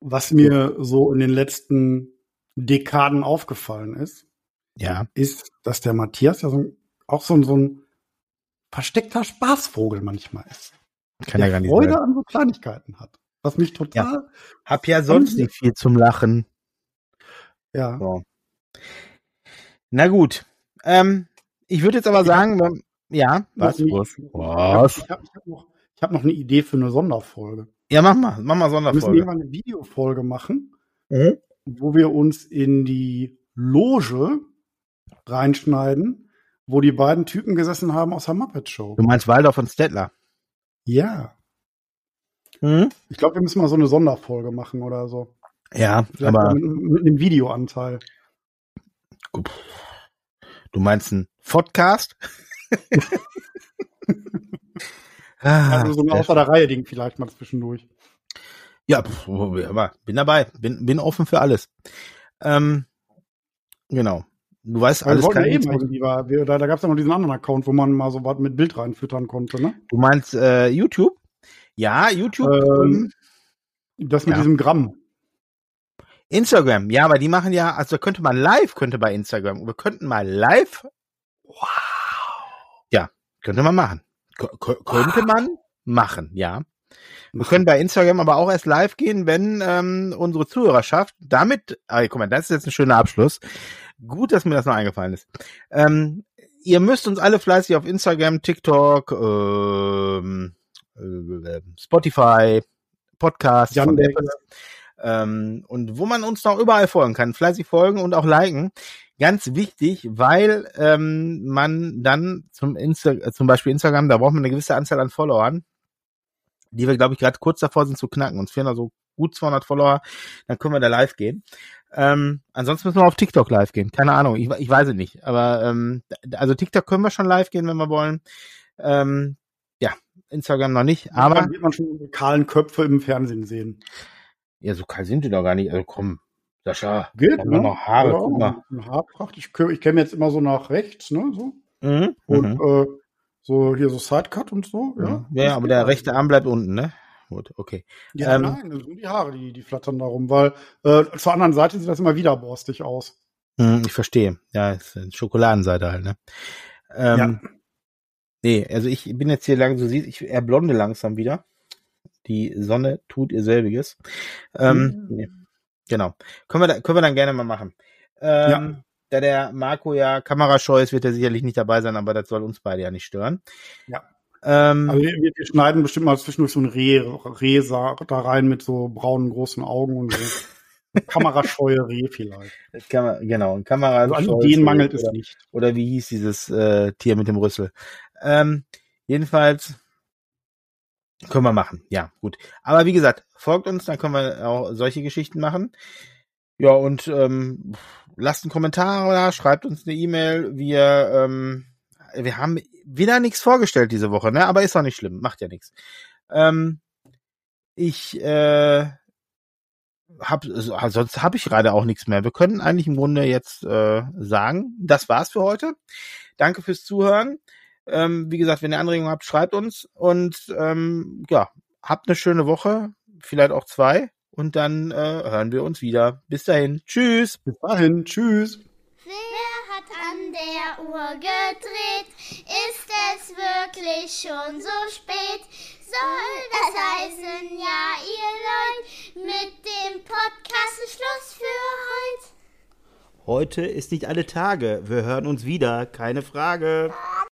was mir so in den letzten Dekaden aufgefallen ist, Ja. ist, dass der Matthias ja so ein, auch so ein, so ein versteckter Spaßvogel manchmal ist. Kann ja der gar nicht Freude sein. an so Kleinigkeiten hat. Was mich total, Hab ja sonst nicht viel zum Lachen. ja. So. Na gut. Ähm, ich würde jetzt aber sagen, ja, was? Was? Ich habe hab noch, ich hab noch eine Idee für eine Sonderfolge. Ja, mach mal, mach mal Wir müssen Sonderfolge. irgendwann eine Videofolge machen, Mhm. wo wir uns in die Loge reinschneiden, wo die beiden Typen gesessen haben aus der Muppet Show. Du meinst Waldorf und Stettler? Ja. Mhm. Ich glaube, wir müssen mal so eine Sonderfolge machen oder so. Ja, Vielleicht aber mit, mit einem Videoanteil. du meinst einen Podcast? [laughs] ah, Also so ein außer der Reihe Ding vielleicht mal zwischendurch. Ja, pf, aber bin dabei, bin, bin offen für alles. Ähm, genau. Du weißt alles ja kein eben irgendwie, war, wir, da, da gab es ja noch diesen anderen Account, wo man mal so was mit Bild reinfüttern konnte, ne? Du meinst äh, YouTube? Ja, YouTube. Ähm, Das mit Ja. diesem Gramm. Instagram, ja, aber die machen ja, also könnte man live, könnte bei Instagram, wir könnten mal live. Wow. Ja, könnte man machen. K könnte man machen, ja. Wir können bei Instagram aber auch erst live gehen, wenn ähm, unsere Zuhörerschaft damit, ah, guck mal, das ist jetzt ein schöner Abschluss. Gut, dass mir das noch eingefallen ist. Ähm, ihr müsst uns alle fleißig auf Instagram, TikTok, ähm, äh, Spotify, Podcast, von Yandex. Apple, ähm, und wo man uns noch überall folgen kann. Fleißig folgen und auch liken. Ganz wichtig, weil ähm, man dann zum, Insta äh, zum Beispiel Instagram, da braucht man eine gewisse Anzahl an Followern, die wir, glaube ich, gerade kurz davor sind zu knacken. Uns fehlen also gut 200 Follower, dann können wir da live gehen. Ähm, ansonsten müssen wir auf TikTok live gehen. Keine Ahnung, ich, ich weiß es nicht. Aber ähm, also TikTok können wir schon live gehen, wenn wir wollen. Ähm, ja, Instagram noch nicht. Aber dann wird man schon unsere kahlen Köpfe im Fernsehen sehen. Ja, so kalt sind die doch gar nicht. Also komm, Sascha, Geht, wir noch Haare, Ja, guck mal. Haarpracht. Ich, ich käme jetzt immer so nach rechts, ne? So. Mhm. Und mhm. äh, so hier so Sidecut und so. Ja, Ja, ja, aber der rechte Arm bleibt unten, ne? Gut, okay. Ja, ähm, nein, das sind die Haare, die, die flattern darum, weil äh, zur anderen Seite sieht das immer wieder borstig aus. Hm, Ich verstehe. Ja, ist Schokoladenseite halt, ne? Ähm, Ja. Nee, also ich bin jetzt hier lang, du siehst, ich erblonde langsam wieder. Die Sonne tut ihr selbiges. Ähm, Mhm. nee. Genau. Können wir, da, können wir dann gerne mal machen. Ähm, Da der Marco ja kamerascheu ist, wird er sicherlich nicht dabei sein, aber das soll uns beide ja nicht stören. Ja. Ähm, Also wir, wir schneiden bestimmt mal zwischendurch so ein Reh, Reh da rein mit so braunen großen Augen und so. [laughs] Kamerascheue Reh vielleicht. man, genau, ein Kamera. Also an Ideen mangelt es oder, nicht. oder wie hieß dieses äh, Tier mit dem Rüssel? Ähm, jedenfalls können wir machen. Ja, gut. Aber wie gesagt, folgt uns, dann können wir auch solche Geschichten machen. Ja, und ähm, lasst einen Kommentar da, schreibt uns eine E-Mail. Wir, ähm, wir haben wieder nichts vorgestellt diese Woche, ne? Aber ist auch nicht schlimm, macht ja nichts. Ähm, Ich äh, hab, sonst habe ich gerade auch nichts mehr. Wir können eigentlich im Grunde jetzt äh, sagen, das war's für heute. Danke fürs Zuhören. Ähm, wie gesagt, wenn ihr Anregungen habt, schreibt uns und ähm, ja, habt eine schöne Woche, vielleicht auch zwei und dann äh, hören wir uns wieder. Bis dahin, tschüss. Bis dahin, tschüss. Wer hat an der Uhr gedreht? Ist es wirklich schon so spät? Soll das heißen, ja, ihr Leute, mit dem Podcast Schluss für heute? Heute ist nicht alle Tage. Wir hören uns wieder, keine Frage.